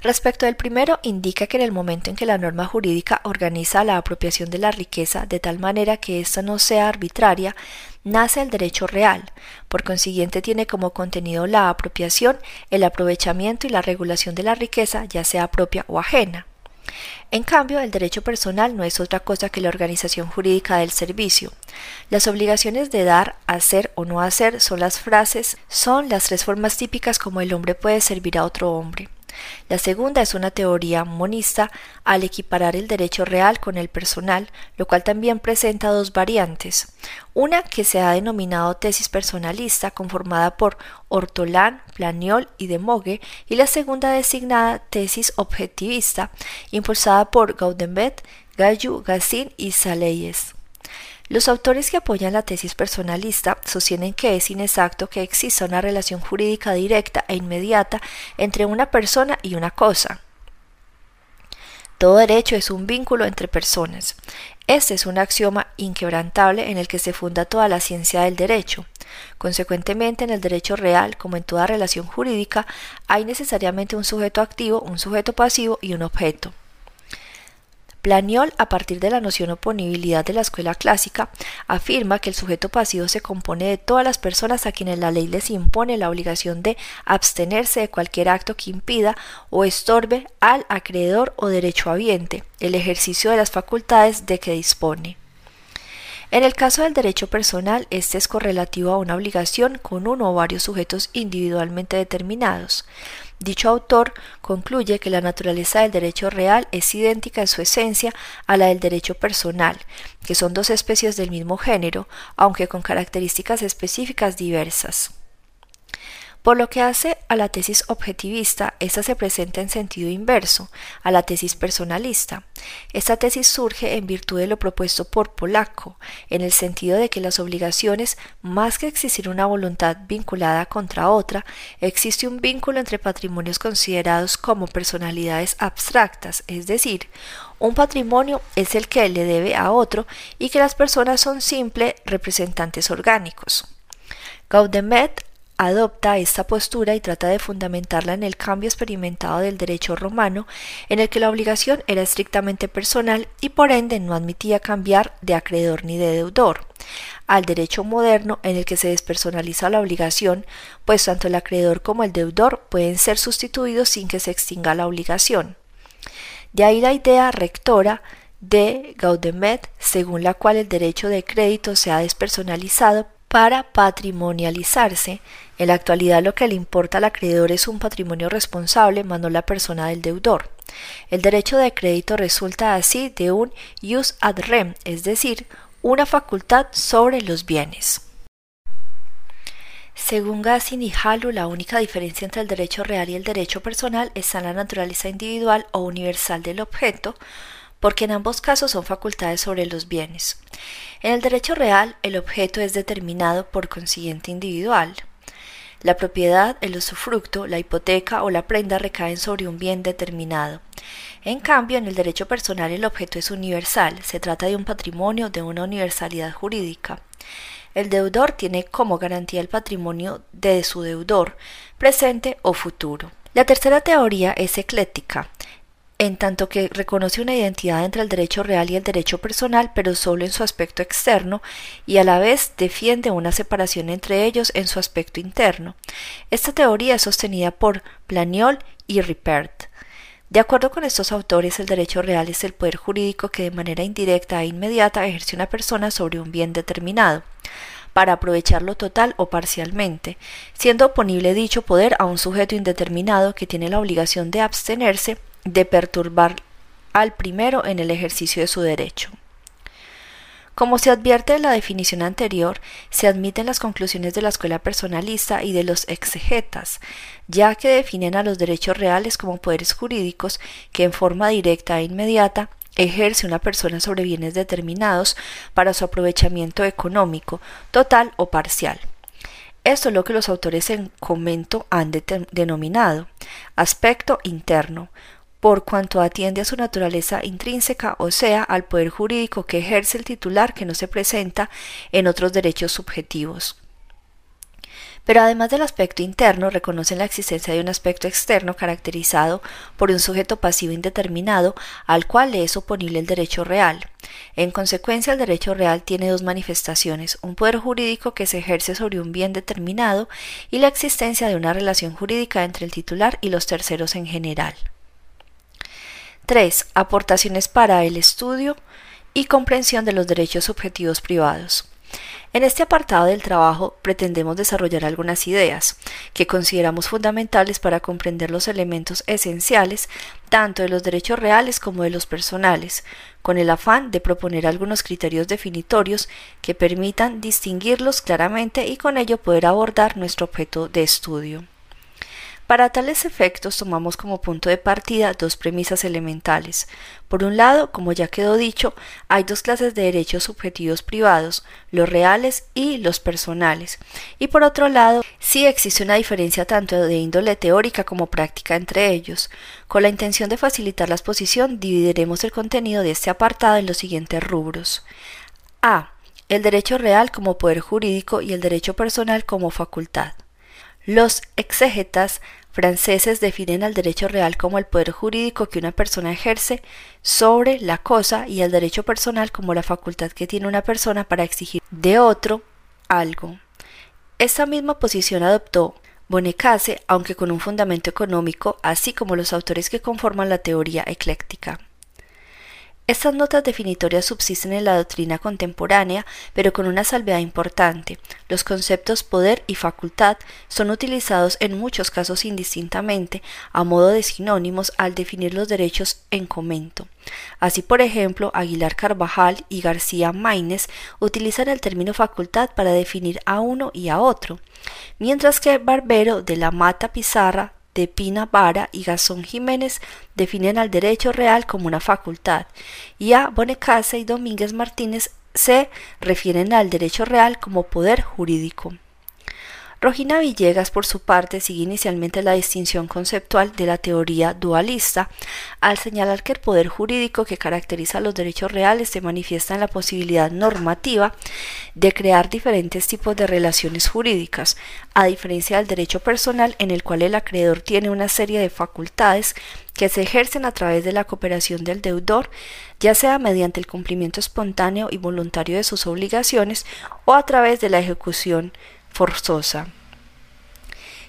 Respecto del primero, indica que en el momento en que la norma jurídica organiza la apropiación de la riqueza de tal manera que ésta no sea arbitraria, nace el derecho real. Por consiguiente, tiene como contenido la apropiación, el aprovechamiento y la regulación de la riqueza, ya sea propia o ajena. En cambio, el derecho personal no es otra cosa que la organización jurídica del servicio. Las obligaciones de dar, hacer o no hacer son las frases, son las tres formas típicas como el hombre puede servir a otro hombre. La segunda es una teoría monista al equiparar el derecho real con el personal, lo cual también presenta dos variantes. Una que se ha denominado tesis personalista, conformada por Ortolán, Planiol y de Mogue, y la segunda designada tesis objetivista, impulsada por Gaudenbet, Gayu, Gassin y Saleyes. Los autores que apoyan la tesis personalista sostienen que es inexacto que exista una relación jurídica directa e inmediata entre una persona y una cosa. Todo derecho es un vínculo entre personas. Este es un axioma inquebrantable en el que se funda toda la ciencia del derecho. Consecuentemente, en el derecho real, como en toda relación jurídica, hay necesariamente un sujeto activo, un sujeto pasivo y un objeto. Planiol, a partir de la noción oponibilidad de la escuela clásica, afirma que el sujeto pasivo se compone de todas las personas a quienes la ley les impone la obligación de abstenerse de cualquier acto que impida o estorbe al acreedor o derecho habiente el ejercicio de las facultades de que dispone. En el caso del derecho personal, este es correlativo a una obligación con uno o varios sujetos individualmente determinados. Dicho autor concluye que la naturaleza del derecho real es idéntica en su esencia a la del derecho personal, que son dos especies del mismo género, aunque con características específicas diversas. Por lo que hace a la tesis objetivista, esta se presenta en sentido inverso a la tesis personalista. Esta tesis surge en virtud de lo propuesto por Polaco, en el sentido de que las obligaciones, más que existir una voluntad vinculada contra otra, existe un vínculo entre patrimonios considerados como personalidades abstractas, es decir, un patrimonio es el que le debe a otro y que las personas son simples representantes orgánicos. Gaudemet adopta esta postura y trata de fundamentarla en el cambio experimentado del derecho romano, en el que la obligación era estrictamente personal y por ende no admitía cambiar de acreedor ni de deudor, al derecho moderno en el que se despersonaliza la obligación, pues tanto el acreedor como el deudor pueden ser sustituidos sin que se extinga la obligación. De ahí la idea rectora de Gaudemet, según la cual el derecho de crédito se ha despersonalizado para patrimonializarse. En la actualidad lo que le importa al acreedor es un patrimonio responsable, más no la persona del deudor. El derecho de crédito resulta así de un jus ad rem, es decir, una facultad sobre los bienes. Según Gassin y Halu, la única diferencia entre el derecho real y el derecho personal está en la naturaleza individual o universal del objeto, porque en ambos casos son facultades sobre los bienes. En el derecho real, el objeto es determinado por consiguiente individual. La propiedad, el usufructo, la hipoteca o la prenda recaen sobre un bien determinado. En cambio, en el derecho personal el objeto es universal, se trata de un patrimonio de una universalidad jurídica. El deudor tiene como garantía el patrimonio de su deudor, presente o futuro. La tercera teoría es ecléctica en tanto que reconoce una identidad entre el derecho real y el derecho personal, pero solo en su aspecto externo, y a la vez defiende una separación entre ellos en su aspecto interno. Esta teoría es sostenida por Planiol y Ripert. De acuerdo con estos autores, el derecho real es el poder jurídico que de manera indirecta e inmediata ejerce una persona sobre un bien determinado para aprovecharlo total o parcialmente, siendo oponible dicho poder a un sujeto indeterminado que tiene la obligación de abstenerse de perturbar al primero en el ejercicio de su derecho. Como se advierte en la definición anterior, se admiten las conclusiones de la escuela personalista y de los exegetas, ya que definen a los derechos reales como poderes jurídicos que en forma directa e inmediata ejerce una persona sobre bienes determinados para su aprovechamiento económico, total o parcial. Esto es lo que los autores en comento han denominado aspecto interno, por cuanto atiende a su naturaleza intrínseca, o sea, al poder jurídico que ejerce el titular que no se presenta en otros derechos subjetivos. Pero además del aspecto interno, reconocen la existencia de un aspecto externo caracterizado por un sujeto pasivo indeterminado al cual le es oponible el derecho real. En consecuencia, el derecho real tiene dos manifestaciones, un poder jurídico que se ejerce sobre un bien determinado y la existencia de una relación jurídica entre el titular y los terceros en general. 3. Aportaciones para el estudio y comprensión de los derechos subjetivos privados. En este apartado del trabajo pretendemos desarrollar algunas ideas que consideramos fundamentales para comprender los elementos esenciales tanto de los derechos reales como de los personales, con el afán de proponer algunos criterios definitorios que permitan distinguirlos claramente y con ello poder abordar nuestro objeto de estudio. Para tales efectos tomamos como punto de partida dos premisas elementales. Por un lado, como ya quedó dicho, hay dos clases de derechos subjetivos privados, los reales y los personales. Y por otro lado, sí existe una diferencia tanto de índole teórica como práctica entre ellos. Con la intención de facilitar la exposición, dividiremos el contenido de este apartado en los siguientes rubros. A. El derecho real como poder jurídico y el derecho personal como facultad. Los exégetas franceses definen al derecho real como el poder jurídico que una persona ejerce sobre la cosa y el derecho personal como la facultad que tiene una persona para exigir de otro algo. Esta misma posición adoptó Bonecase, aunque con un fundamento económico, así como los autores que conforman la teoría ecléctica. Estas notas definitorias subsisten en la doctrina contemporánea, pero con una salvedad importante. Los conceptos poder y facultad son utilizados en muchos casos indistintamente, a modo de sinónimos al definir los derechos en comento. Así, por ejemplo, Aguilar Carvajal y García Maínez utilizan el término facultad para definir a uno y a otro, mientras que Barbero de la Mata Pizarra de Pina Vara y Gazón Jiménez definen al derecho real como una facultad, y a Bonecase y Domínguez Martínez se refieren al derecho real como poder jurídico. Rogina Villegas, por su parte, sigue inicialmente la distinción conceptual de la teoría dualista, al señalar que el poder jurídico que caracteriza los derechos reales se manifiesta en la posibilidad normativa de crear diferentes tipos de relaciones jurídicas, a diferencia del derecho personal en el cual el acreedor tiene una serie de facultades que se ejercen a través de la cooperación del deudor, ya sea mediante el cumplimiento espontáneo y voluntario de sus obligaciones o a través de la ejecución forzosa.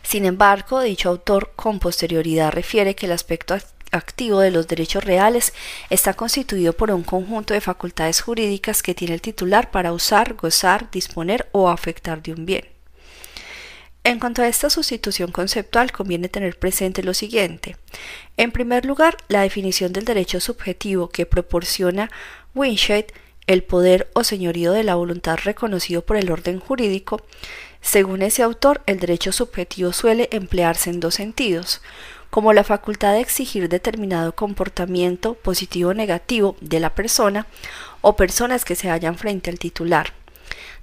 Sin embargo, dicho autor con posterioridad refiere que el aspecto activo de los derechos reales está constituido por un conjunto de facultades jurídicas que tiene el titular para usar, gozar, disponer o afectar de un bien. En cuanto a esta sustitución conceptual, conviene tener presente lo siguiente. En primer lugar, la definición del derecho subjetivo que proporciona Winshade, el poder o señorío de la voluntad reconocido por el orden jurídico, según ese autor, el derecho subjetivo suele emplearse en dos sentidos, como la facultad de exigir determinado comportamiento positivo o negativo de la persona o personas que se hallan frente al titular.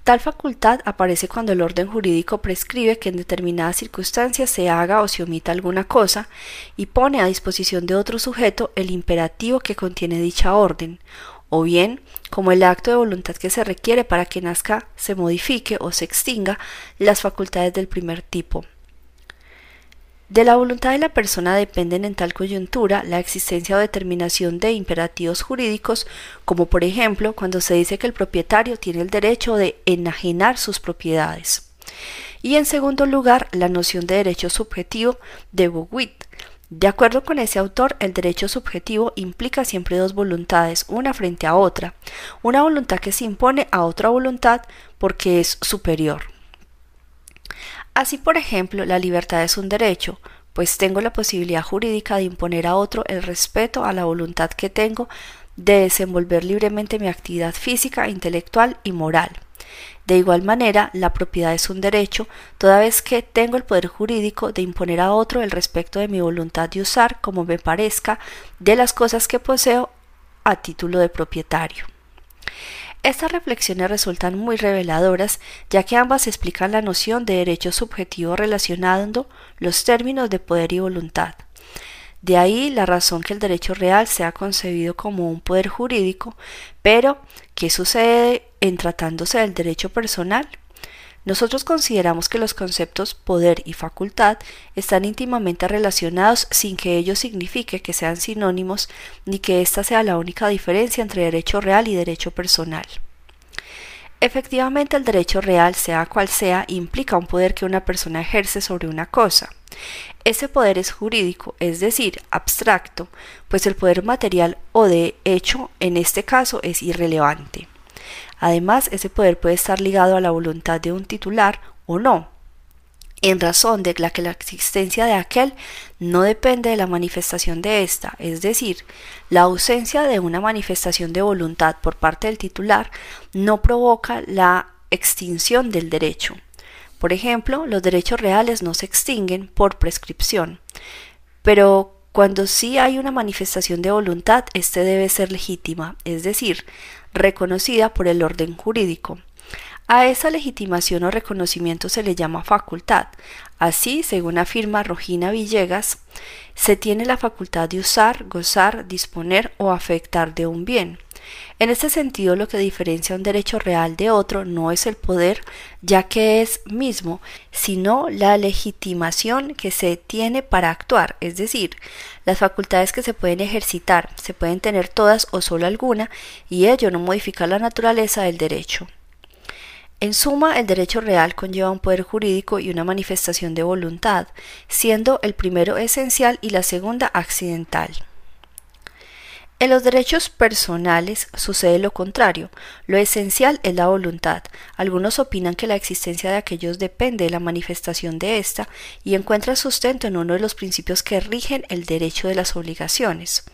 Tal facultad aparece cuando el orden jurídico prescribe que en determinadas circunstancias se haga o se omita alguna cosa y pone a disposición de otro sujeto el imperativo que contiene dicha orden, o bien como el acto de voluntad que se requiere para que nazca, se modifique o se extinga las facultades del primer tipo. De la voluntad de la persona dependen en tal coyuntura la existencia o determinación de imperativos jurídicos, como por ejemplo cuando se dice que el propietario tiene el derecho de enajenar sus propiedades. Y en segundo lugar, la noción de derecho subjetivo de Bowitt, de acuerdo con ese autor, el derecho subjetivo implica siempre dos voluntades, una frente a otra, una voluntad que se impone a otra voluntad porque es superior. Así, por ejemplo, la libertad es un derecho, pues tengo la posibilidad jurídica de imponer a otro el respeto a la voluntad que tengo de desenvolver libremente mi actividad física, intelectual y moral. De igual manera, la propiedad es un derecho, toda vez que tengo el poder jurídico de imponer a otro el respecto de mi voluntad de usar, como me parezca, de las cosas que poseo a título de propietario. Estas reflexiones resultan muy reveladoras, ya que ambas explican la noción de derecho subjetivo relacionando los términos de poder y voluntad. De ahí la razón que el derecho real sea concebido como un poder jurídico, pero ¿qué sucede en tratándose del derecho personal? Nosotros consideramos que los conceptos poder y facultad están íntimamente relacionados sin que ello signifique que sean sinónimos ni que ésta sea la única diferencia entre derecho real y derecho personal. Efectivamente, el derecho real, sea cual sea, implica un poder que una persona ejerce sobre una cosa. Ese poder es jurídico, es decir, abstracto, pues el poder material o de hecho en este caso es irrelevante. Además, ese poder puede estar ligado a la voluntad de un titular o no, en razón de la que la existencia de aquel no depende de la manifestación de ésta, es decir, la ausencia de una manifestación de voluntad por parte del titular no provoca la extinción del derecho. Por ejemplo, los derechos reales no se extinguen por prescripción, pero cuando sí hay una manifestación de voluntad, éste debe ser legítima, es decir, reconocida por el orden jurídico. A esa legitimación o reconocimiento se le llama facultad. Así, según afirma Rogina Villegas, se tiene la facultad de usar, gozar, disponer o afectar de un bien. En este sentido, lo que diferencia un derecho real de otro no es el poder, ya que es mismo, sino la legitimación que se tiene para actuar, es decir, las facultades que se pueden ejercitar, se pueden tener todas o solo alguna, y ello no modifica la naturaleza del derecho. En suma, el derecho real conlleva un poder jurídico y una manifestación de voluntad, siendo el primero esencial y la segunda accidental. En los derechos personales sucede lo contrario. Lo esencial es la voluntad. Algunos opinan que la existencia de aquellos depende de la manifestación de ésta y encuentra sustento en uno de los principios que rigen el derecho de las obligaciones.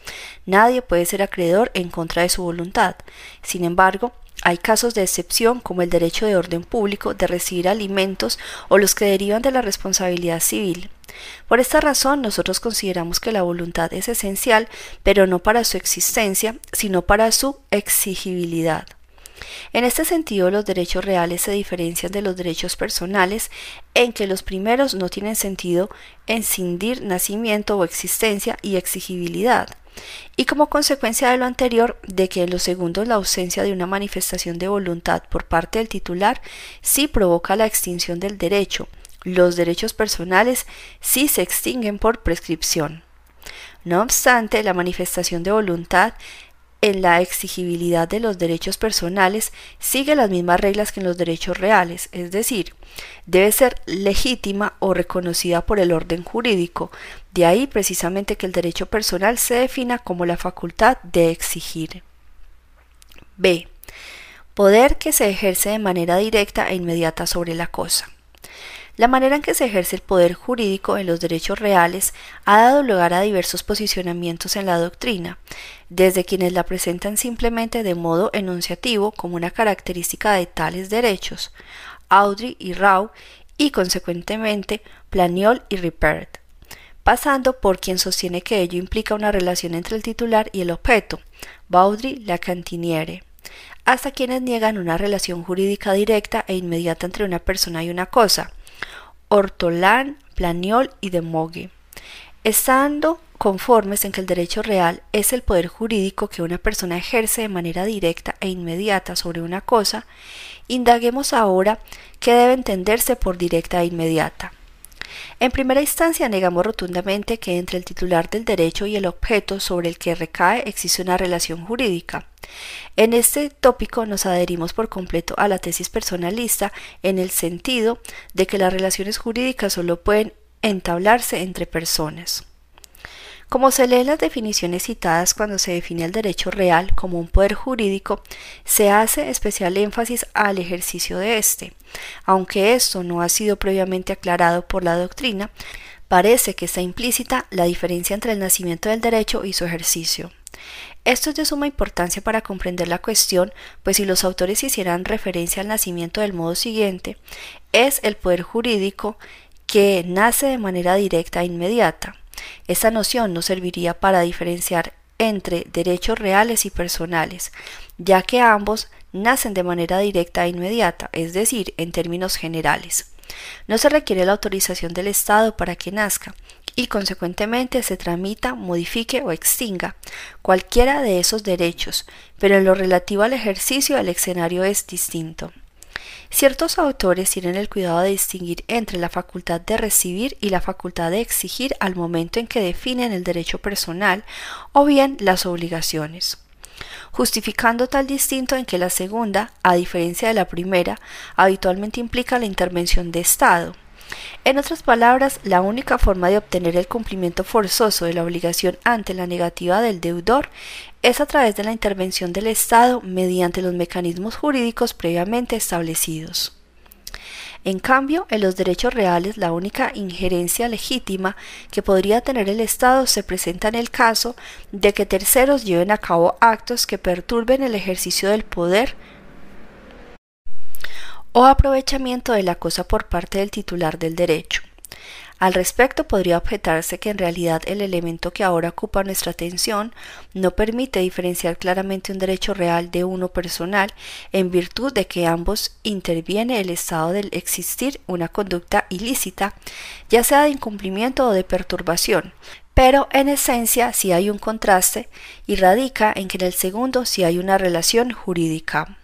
Nadie puede ser acreedor en contra de su voluntad. Sin embargo, hay casos de excepción como el derecho de orden público de recibir alimentos o los que derivan de la responsabilidad civil. Por esta razón nosotros consideramos que la voluntad es esencial, pero no para su existencia, sino para su exigibilidad. En este sentido, los derechos reales se diferencian de los derechos personales en que los primeros no tienen sentido encindir nacimiento o existencia y exigibilidad, y como consecuencia de lo anterior, de que en los segundos la ausencia de una manifestación de voluntad por parte del titular sí provoca la extinción del derecho, los derechos personales sí se extinguen por prescripción. No obstante, la manifestación de voluntad en la exigibilidad de los derechos personales sigue las mismas reglas que en los derechos reales, es decir, debe ser legítima o reconocida por el orden jurídico, de ahí precisamente que el derecho personal se defina como la facultad de exigir. B. Poder que se ejerce de manera directa e inmediata sobre la cosa. La manera en que se ejerce el poder jurídico en los derechos reales ha dado lugar a diversos posicionamientos en la doctrina, desde quienes la presentan simplemente de modo enunciativo como una característica de tales derechos, Audrey y Rau, y consecuentemente Planiol y Ripert, pasando por quien sostiene que ello implica una relación entre el titular y el objeto, Baudry Lacantiniere, hasta quienes niegan una relación jurídica directa e inmediata entre una persona y una cosa, Ortolán, Planiol y de Mogue, estando conformes en que el derecho real es el poder jurídico que una persona ejerce de manera directa e inmediata sobre una cosa, indaguemos ahora qué debe entenderse por directa e inmediata. En primera instancia, negamos rotundamente que entre el titular del derecho y el objeto sobre el que recae existe una relación jurídica. En este tópico nos adherimos por completo a la tesis personalista en el sentido de que las relaciones jurídicas solo pueden entablarse entre personas. Como se lee las definiciones citadas cuando se define el derecho real como un poder jurídico, se hace especial énfasis al ejercicio de éste. Aunque esto no ha sido previamente aclarado por la doctrina, parece que está implícita la diferencia entre el nacimiento del derecho y su ejercicio. Esto es de suma importancia para comprender la cuestión, pues si los autores hicieran referencia al nacimiento del modo siguiente, es el poder jurídico que nace de manera directa e inmediata. Esta noción no serviría para diferenciar entre derechos reales y personales, ya que ambos nacen de manera directa e inmediata, es decir, en términos generales. No se requiere la autorización del Estado para que nazca, y consecuentemente se tramita, modifique o extinga cualquiera de esos derechos, pero en lo relativo al ejercicio el escenario es distinto. Ciertos autores tienen el cuidado de distinguir entre la facultad de recibir y la facultad de exigir al momento en que definen el derecho personal o bien las obligaciones justificando tal distinto en que la segunda, a diferencia de la primera, habitualmente implica la intervención de Estado. En otras palabras, la única forma de obtener el cumplimiento forzoso de la obligación ante la negativa del deudor es a través de la intervención del Estado mediante los mecanismos jurídicos previamente establecidos. En cambio, en los derechos reales la única injerencia legítima que podría tener el Estado se presenta en el caso de que terceros lleven a cabo actos que perturben el ejercicio del poder o aprovechamiento de la cosa por parte del titular del derecho. Al respecto podría objetarse que en realidad el elemento que ahora ocupa nuestra atención no permite diferenciar claramente un derecho real de uno personal en virtud de que ambos interviene el estado del existir una conducta ilícita, ya sea de incumplimiento o de perturbación, pero en esencia si hay un contraste y radica en que en el segundo si hay una relación jurídica.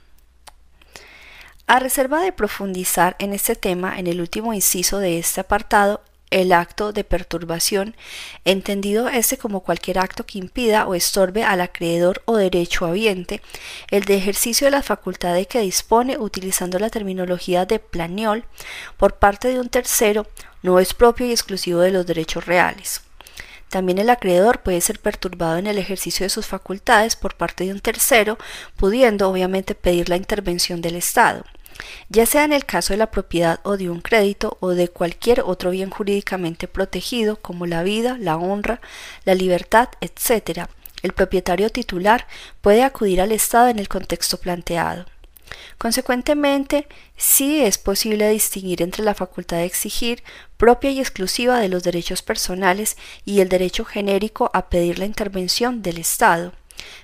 A reserva de profundizar en este tema en el último inciso de este apartado, el acto de perturbación, entendido este como cualquier acto que impida o estorbe al acreedor o derecho habiente el de ejercicio de las facultades que dispone utilizando la terminología de planiol por parte de un tercero, no es propio y exclusivo de los derechos reales. También el acreedor puede ser perturbado en el ejercicio de sus facultades por parte de un tercero, pudiendo obviamente pedir la intervención del Estado ya sea en el caso de la propiedad o de un crédito o de cualquier otro bien jurídicamente protegido como la vida, la honra, la libertad, etc. El propietario titular puede acudir al Estado en el contexto planteado. Consecuentemente, sí es posible distinguir entre la facultad de exigir, propia y exclusiva de los derechos personales, y el derecho genérico a pedir la intervención del Estado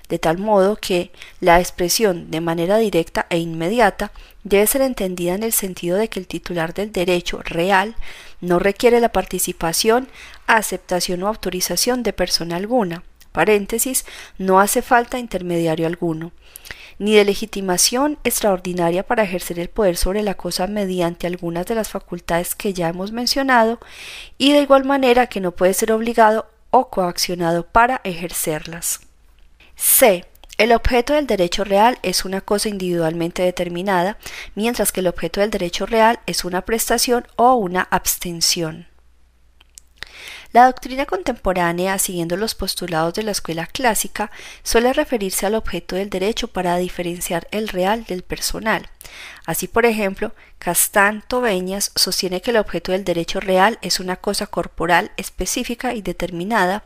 de tal modo que la expresión de manera directa e inmediata debe ser entendida en el sentido de que el titular del derecho real no requiere la participación, aceptación o autorización de persona alguna, paréntesis, no hace falta intermediario alguno, ni de legitimación extraordinaria para ejercer el poder sobre la cosa mediante algunas de las facultades que ya hemos mencionado, y de igual manera que no puede ser obligado o coaccionado para ejercerlas. C. El objeto del derecho real es una cosa individualmente determinada, mientras que el objeto del derecho real es una prestación o una abstención. La doctrina contemporánea, siguiendo los postulados de la escuela clásica, suele referirse al objeto del derecho para diferenciar el real del personal. Así, por ejemplo, Castán Tobeñas sostiene que el objeto del derecho real es una cosa corporal específica y determinada,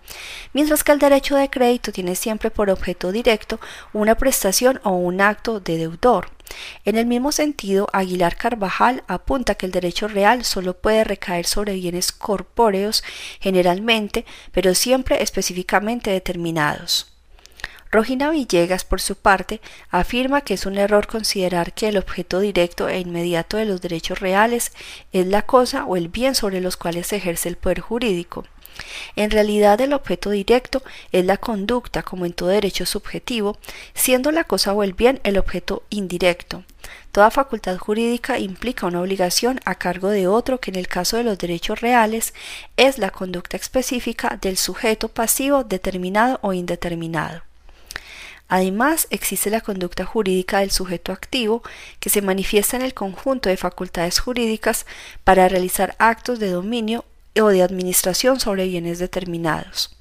mientras que el derecho de crédito tiene siempre por objeto directo una prestación o un acto de deudor. En el mismo sentido, Aguilar Carvajal apunta que el derecho real solo puede recaer sobre bienes corpóreos generalmente, pero siempre específicamente determinados. Rogina Villegas, por su parte, afirma que es un error considerar que el objeto directo e inmediato de los derechos reales es la cosa o el bien sobre los cuales se ejerce el poder jurídico. En realidad el objeto directo es la conducta como en todo derecho subjetivo, siendo la cosa o el bien el objeto indirecto. Toda facultad jurídica implica una obligación a cargo de otro que en el caso de los derechos reales es la conducta específica del sujeto pasivo determinado o indeterminado. Además, existe la conducta jurídica del sujeto activo, que se manifiesta en el conjunto de facultades jurídicas para realizar actos de dominio o de administración sobre bienes determinados.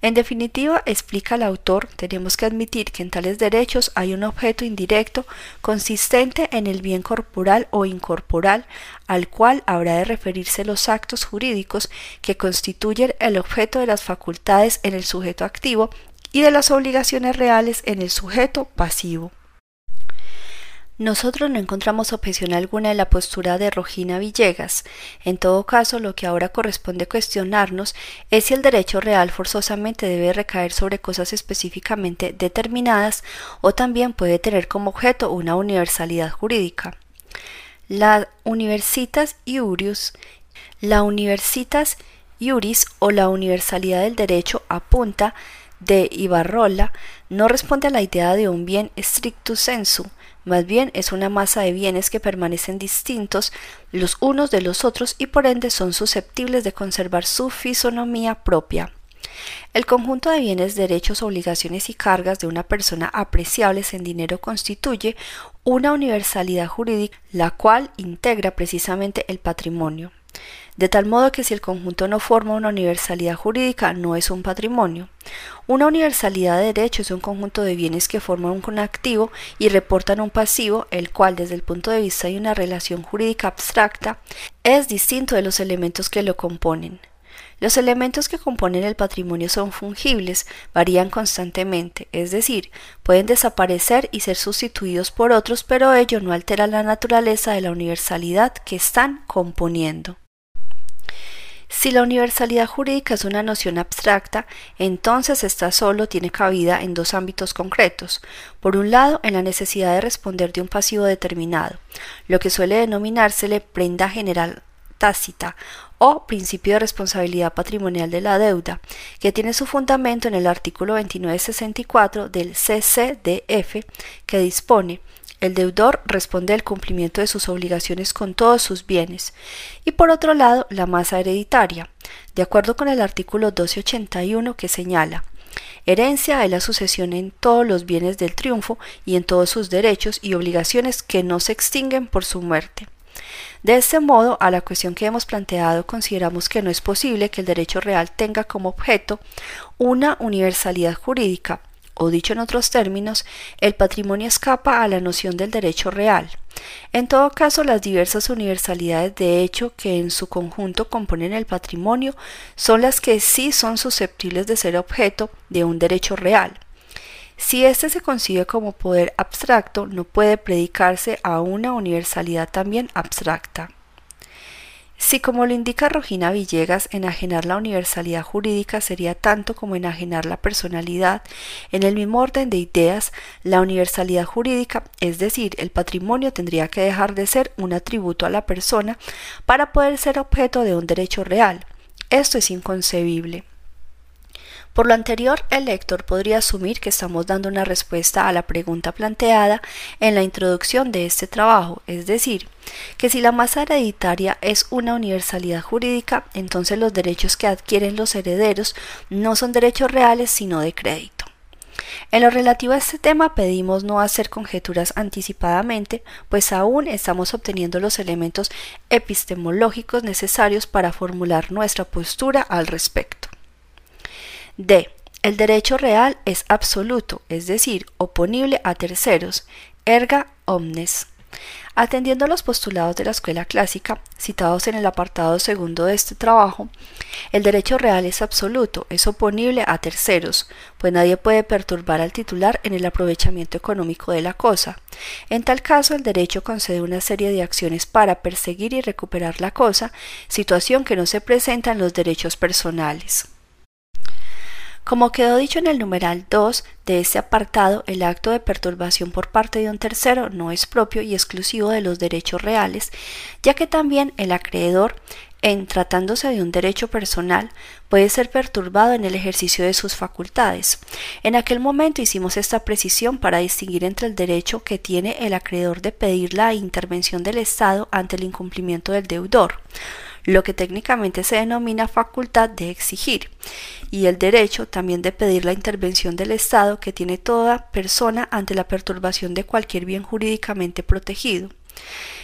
En definitiva, explica el autor, tenemos que admitir que en tales derechos hay un objeto indirecto consistente en el bien corporal o incorporal al cual habrá de referirse los actos jurídicos que constituyen el objeto de las facultades en el sujeto activo y de las obligaciones reales en el sujeto pasivo. Nosotros no encontramos objeción alguna en la postura de Rogina Villegas. En todo caso, lo que ahora corresponde cuestionarnos es si el derecho real forzosamente debe recaer sobre cosas específicamente determinadas o también puede tener como objeto una universalidad jurídica. La Universitas Iurius, la Universitas Iuris o la universalidad del derecho apunta de Ibarrola no responde a la idea de un bien stricto sensu, más bien es una masa de bienes que permanecen distintos los unos de los otros y por ende son susceptibles de conservar su fisonomía propia. El conjunto de bienes, derechos, obligaciones y cargas de una persona apreciables en dinero constituye una universalidad jurídica, la cual integra precisamente el patrimonio de tal modo que si el conjunto no forma una universalidad jurídica, no es un patrimonio. Una universalidad de derechos es un conjunto de bienes que forman un activo y reportan un pasivo, el cual desde el punto de vista de una relación jurídica abstracta es distinto de los elementos que lo componen. Los elementos que componen el patrimonio son fungibles, varían constantemente, es decir, pueden desaparecer y ser sustituidos por otros, pero ello no altera la naturaleza de la universalidad que están componiendo. Si la universalidad jurídica es una noción abstracta, entonces esta solo tiene cabida en dos ámbitos concretos. Por un lado, en la necesidad de responder de un pasivo determinado, lo que suele denominársele prenda general tácita o principio de responsabilidad patrimonial de la deuda, que tiene su fundamento en el artículo 2964 del CCDF, que dispone el deudor responde al cumplimiento de sus obligaciones con todos sus bienes. Y por otro lado, la masa hereditaria, de acuerdo con el artículo 1281 que señala Herencia es la sucesión en todos los bienes del triunfo y en todos sus derechos y obligaciones que no se extinguen por su muerte. De este modo, a la cuestión que hemos planteado, consideramos que no es posible que el derecho real tenga como objeto una universalidad jurídica, o dicho en otros términos, el patrimonio escapa a la noción del derecho real. En todo caso, las diversas universalidades de hecho que en su conjunto componen el patrimonio son las que sí son susceptibles de ser objeto de un derecho real. Si éste se concibe como poder abstracto, no puede predicarse a una universalidad también abstracta. Si como lo indica Rogina Villegas, enajenar la universalidad jurídica sería tanto como enajenar la personalidad, en el mismo orden de ideas, la universalidad jurídica, es decir, el patrimonio tendría que dejar de ser un atributo a la persona para poder ser objeto de un derecho real. Esto es inconcebible. Por lo anterior, el lector podría asumir que estamos dando una respuesta a la pregunta planteada en la introducción de este trabajo, es decir, que si la masa hereditaria es una universalidad jurídica, entonces los derechos que adquieren los herederos no son derechos reales sino de crédito. En lo relativo a este tema pedimos no hacer conjeturas anticipadamente, pues aún estamos obteniendo los elementos epistemológicos necesarios para formular nuestra postura al respecto. D. El derecho real es absoluto, es decir, oponible a terceros, erga omnes. Atendiendo a los postulados de la escuela clásica, citados en el apartado segundo de este trabajo, el derecho real es absoluto, es oponible a terceros, pues nadie puede perturbar al titular en el aprovechamiento económico de la cosa. En tal caso, el derecho concede una serie de acciones para perseguir y recuperar la cosa, situación que no se presenta en los derechos personales. Como quedó dicho en el numeral 2 de este apartado, el acto de perturbación por parte de un tercero no es propio y exclusivo de los derechos reales, ya que también el acreedor, en tratándose de un derecho personal, puede ser perturbado en el ejercicio de sus facultades. En aquel momento hicimos esta precisión para distinguir entre el derecho que tiene el acreedor de pedir la intervención del Estado ante el incumplimiento del deudor, lo que técnicamente se denomina facultad de exigir, y el derecho también de pedir la intervención del Estado que tiene toda persona ante la perturbación de cualquier bien jurídicamente protegido.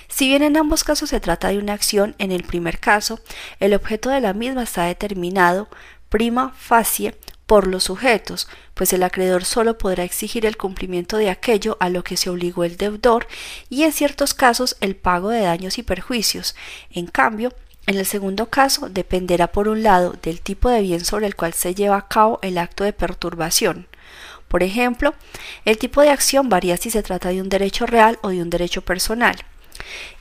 Si bien en ambos casos se trata de una acción, en el primer caso, el objeto de la misma está determinado prima facie por los sujetos, pues el acreedor solo podrá exigir el cumplimiento de aquello a lo que se obligó el deudor y en ciertos casos el pago de daños y perjuicios. En cambio, en el segundo caso, dependerá por un lado del tipo de bien sobre el cual se lleva a cabo el acto de perturbación. Por ejemplo, el tipo de acción varía si se trata de un derecho real o de un derecho personal.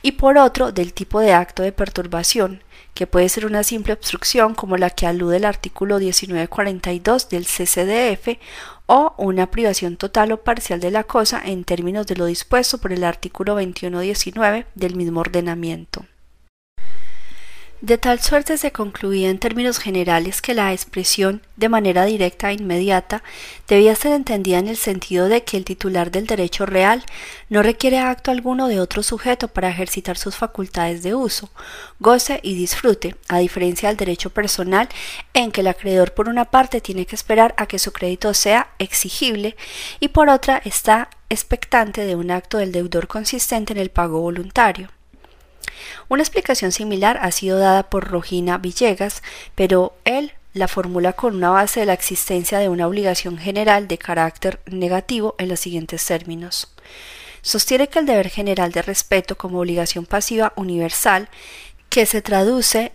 Y por otro, del tipo de acto de perturbación, que puede ser una simple obstrucción como la que alude el artículo 1942 del CCDF o una privación total o parcial de la cosa en términos de lo dispuesto por el artículo 2119 del mismo ordenamiento. De tal suerte se concluía en términos generales que la expresión, de manera directa e inmediata, debía ser entendida en el sentido de que el titular del derecho real no requiere acto alguno de otro sujeto para ejercitar sus facultades de uso, goce y disfrute, a diferencia del derecho personal en que el acreedor por una parte tiene que esperar a que su crédito sea exigible y por otra está expectante de un acto del deudor consistente en el pago voluntario. Una explicación similar ha sido dada por Rogina Villegas, pero él la formula con una base de la existencia de una obligación general de carácter negativo en los siguientes términos. Sostiene que el deber general de respeto como obligación pasiva universal, que se traduce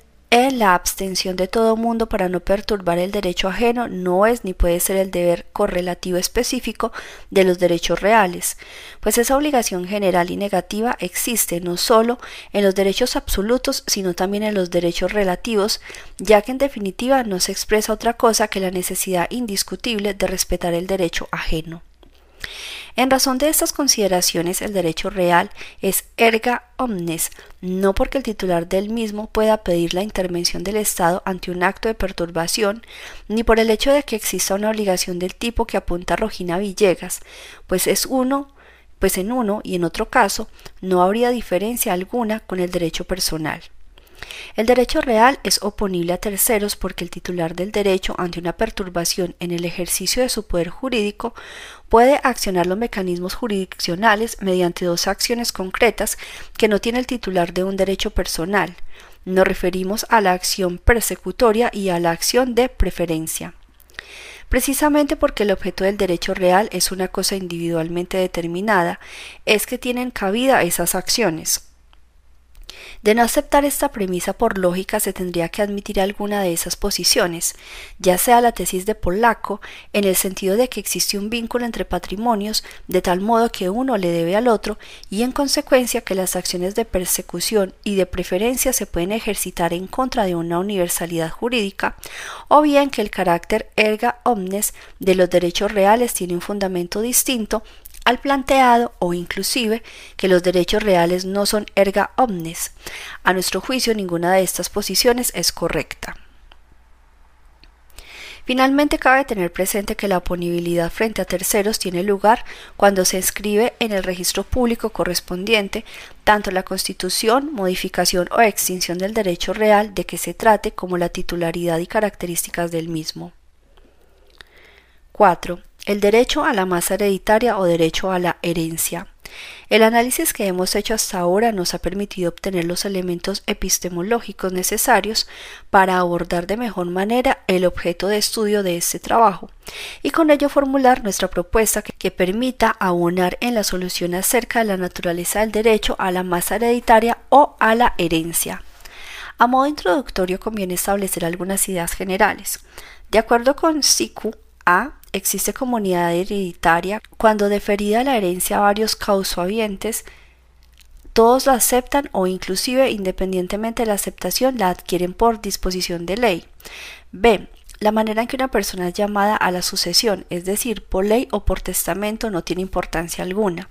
la abstención de todo mundo para no perturbar el derecho ajeno no es ni puede ser el deber correlativo específico de los derechos reales, pues esa obligación general y negativa existe no sólo en los derechos absolutos, sino también en los derechos relativos, ya que en definitiva no se expresa otra cosa que la necesidad indiscutible de respetar el derecho ajeno. En razón de estas consideraciones, el derecho real es erga omnes, no porque el titular del mismo pueda pedir la intervención del Estado ante un acto de perturbación, ni por el hecho de que exista una obligación del tipo que apunta Rogina Villegas, pues es uno, pues en uno y en otro caso no habría diferencia alguna con el derecho personal. El derecho real es oponible a terceros porque el titular del derecho, ante una perturbación en el ejercicio de su poder jurídico, puede accionar los mecanismos jurisdiccionales mediante dos acciones concretas que no tiene el titular de un derecho personal. Nos referimos a la acción persecutoria y a la acción de preferencia. Precisamente porque el objeto del derecho real es una cosa individualmente determinada, es que tienen cabida esas acciones. De no aceptar esta premisa por lógica se tendría que admitir alguna de esas posiciones, ya sea la tesis de Polaco, en el sentido de que existe un vínculo entre patrimonios, de tal modo que uno le debe al otro, y en consecuencia que las acciones de persecución y de preferencia se pueden ejercitar en contra de una universalidad jurídica, o bien que el carácter erga omnes de los derechos reales tiene un fundamento distinto al planteado o inclusive que los derechos reales no son erga omnes. A nuestro juicio ninguna de estas posiciones es correcta. Finalmente, cabe tener presente que la oponibilidad frente a terceros tiene lugar cuando se inscribe en el registro público correspondiente tanto la constitución, modificación o extinción del derecho real de que se trate como la titularidad y características del mismo. 4. El derecho a la masa hereditaria o derecho a la herencia. El análisis que hemos hecho hasta ahora nos ha permitido obtener los elementos epistemológicos necesarios para abordar de mejor manera el objeto de estudio de este trabajo y con ello formular nuestra propuesta que, permita aunar en la solución acerca de la naturaleza del derecho a la masa hereditaria o a la herencia. A modo introductorio conviene establecer algunas ideas generales. De acuerdo con SICU A, existe comunidad hereditaria cuando deferida la herencia a varios causohabientes, todos la aceptan o inclusive independientemente de la aceptación la adquieren por disposición de ley. B. La manera en que una persona es llamada a la sucesión, es decir, por ley o por testamento, no tiene importancia alguna.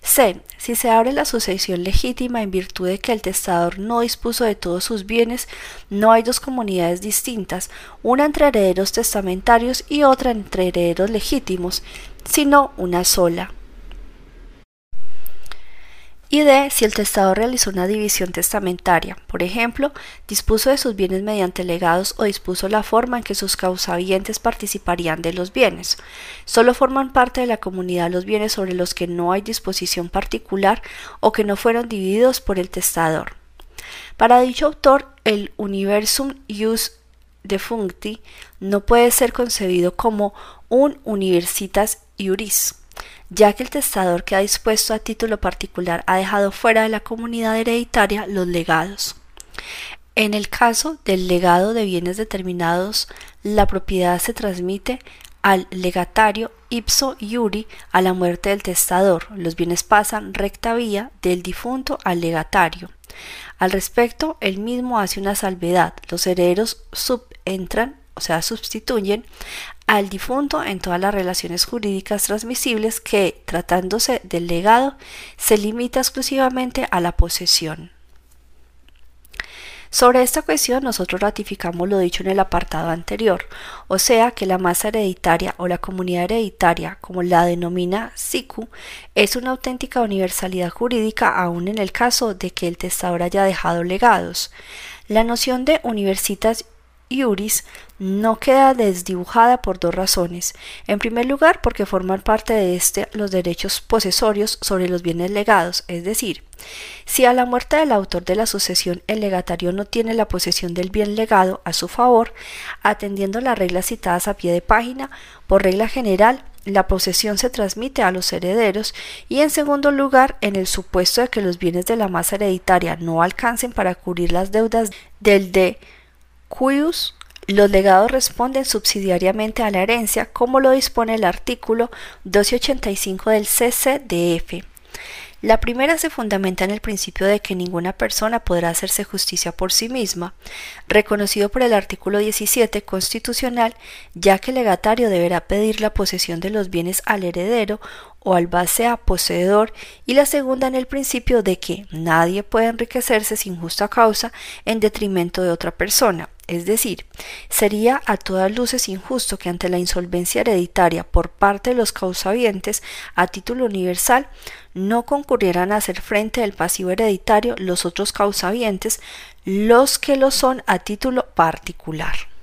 C. Si se abre la sucesión legítima en virtud de que el testador no dispuso de todos sus bienes, no hay dos comunidades distintas, una entre herederos testamentarios y otra entre herederos legítimos, sino una sola y D. Si el testador realizó una división testamentaria, por ejemplo, dispuso de sus bienes mediante legados o dispuso la forma en que sus causavientes participarían de los bienes. Solo forman parte de la comunidad los bienes sobre los que no hay disposición particular o que no fueron divididos por el testador. Para dicho autor, el universum ius defuncti no puede ser concebido como un universitas iuris ya que el testador que ha dispuesto a título particular ha dejado fuera de la comunidad hereditaria los legados. En el caso del legado de bienes determinados, la propiedad se transmite al legatario ipso iuri a la muerte del testador. Los bienes pasan recta vía del difunto al legatario. Al respecto, él mismo hace una salvedad. Los herederos subentran, o sea, sustituyen al difunto en todas las relaciones jurídicas transmisibles que, tratándose del legado, se limita exclusivamente a la posesión. Sobre esta cuestión nosotros ratificamos lo dicho en el apartado anterior, o sea que la masa hereditaria o la comunidad hereditaria, como la denomina SICU, es una auténtica universalidad jurídica aun en el caso de que el testador haya dejado legados. La noción de universitas iuris no queda desdibujada por dos razones. En primer lugar, porque forman parte de este los derechos posesorios sobre los bienes legados, es decir, si a la muerte del autor de la sucesión el legatario no tiene la posesión del bien legado a su favor, atendiendo las reglas citadas a pie de página, por regla general, la posesión se transmite a los herederos y en segundo lugar, en el supuesto de que los bienes de la masa hereditaria no alcancen para cubrir las deudas del de cuius los legados responden subsidiariamente a la herencia como lo dispone el artículo 285 del CCDF. La primera se fundamenta en el principio de que ninguna persona podrá hacerse justicia por sí misma, reconocido por el artículo 17 constitucional, ya que el legatario deberá pedir la posesión de los bienes al heredero o al base a poseedor, y la segunda en el principio de que nadie puede enriquecerse sin justa causa en detrimento de otra persona, es decir, sería a todas luces injusto que ante la insolvencia hereditaria por parte de los causavientes a título universal no concurrieran a hacer frente al pasivo hereditario los otros causavientes, los que lo son a título particular.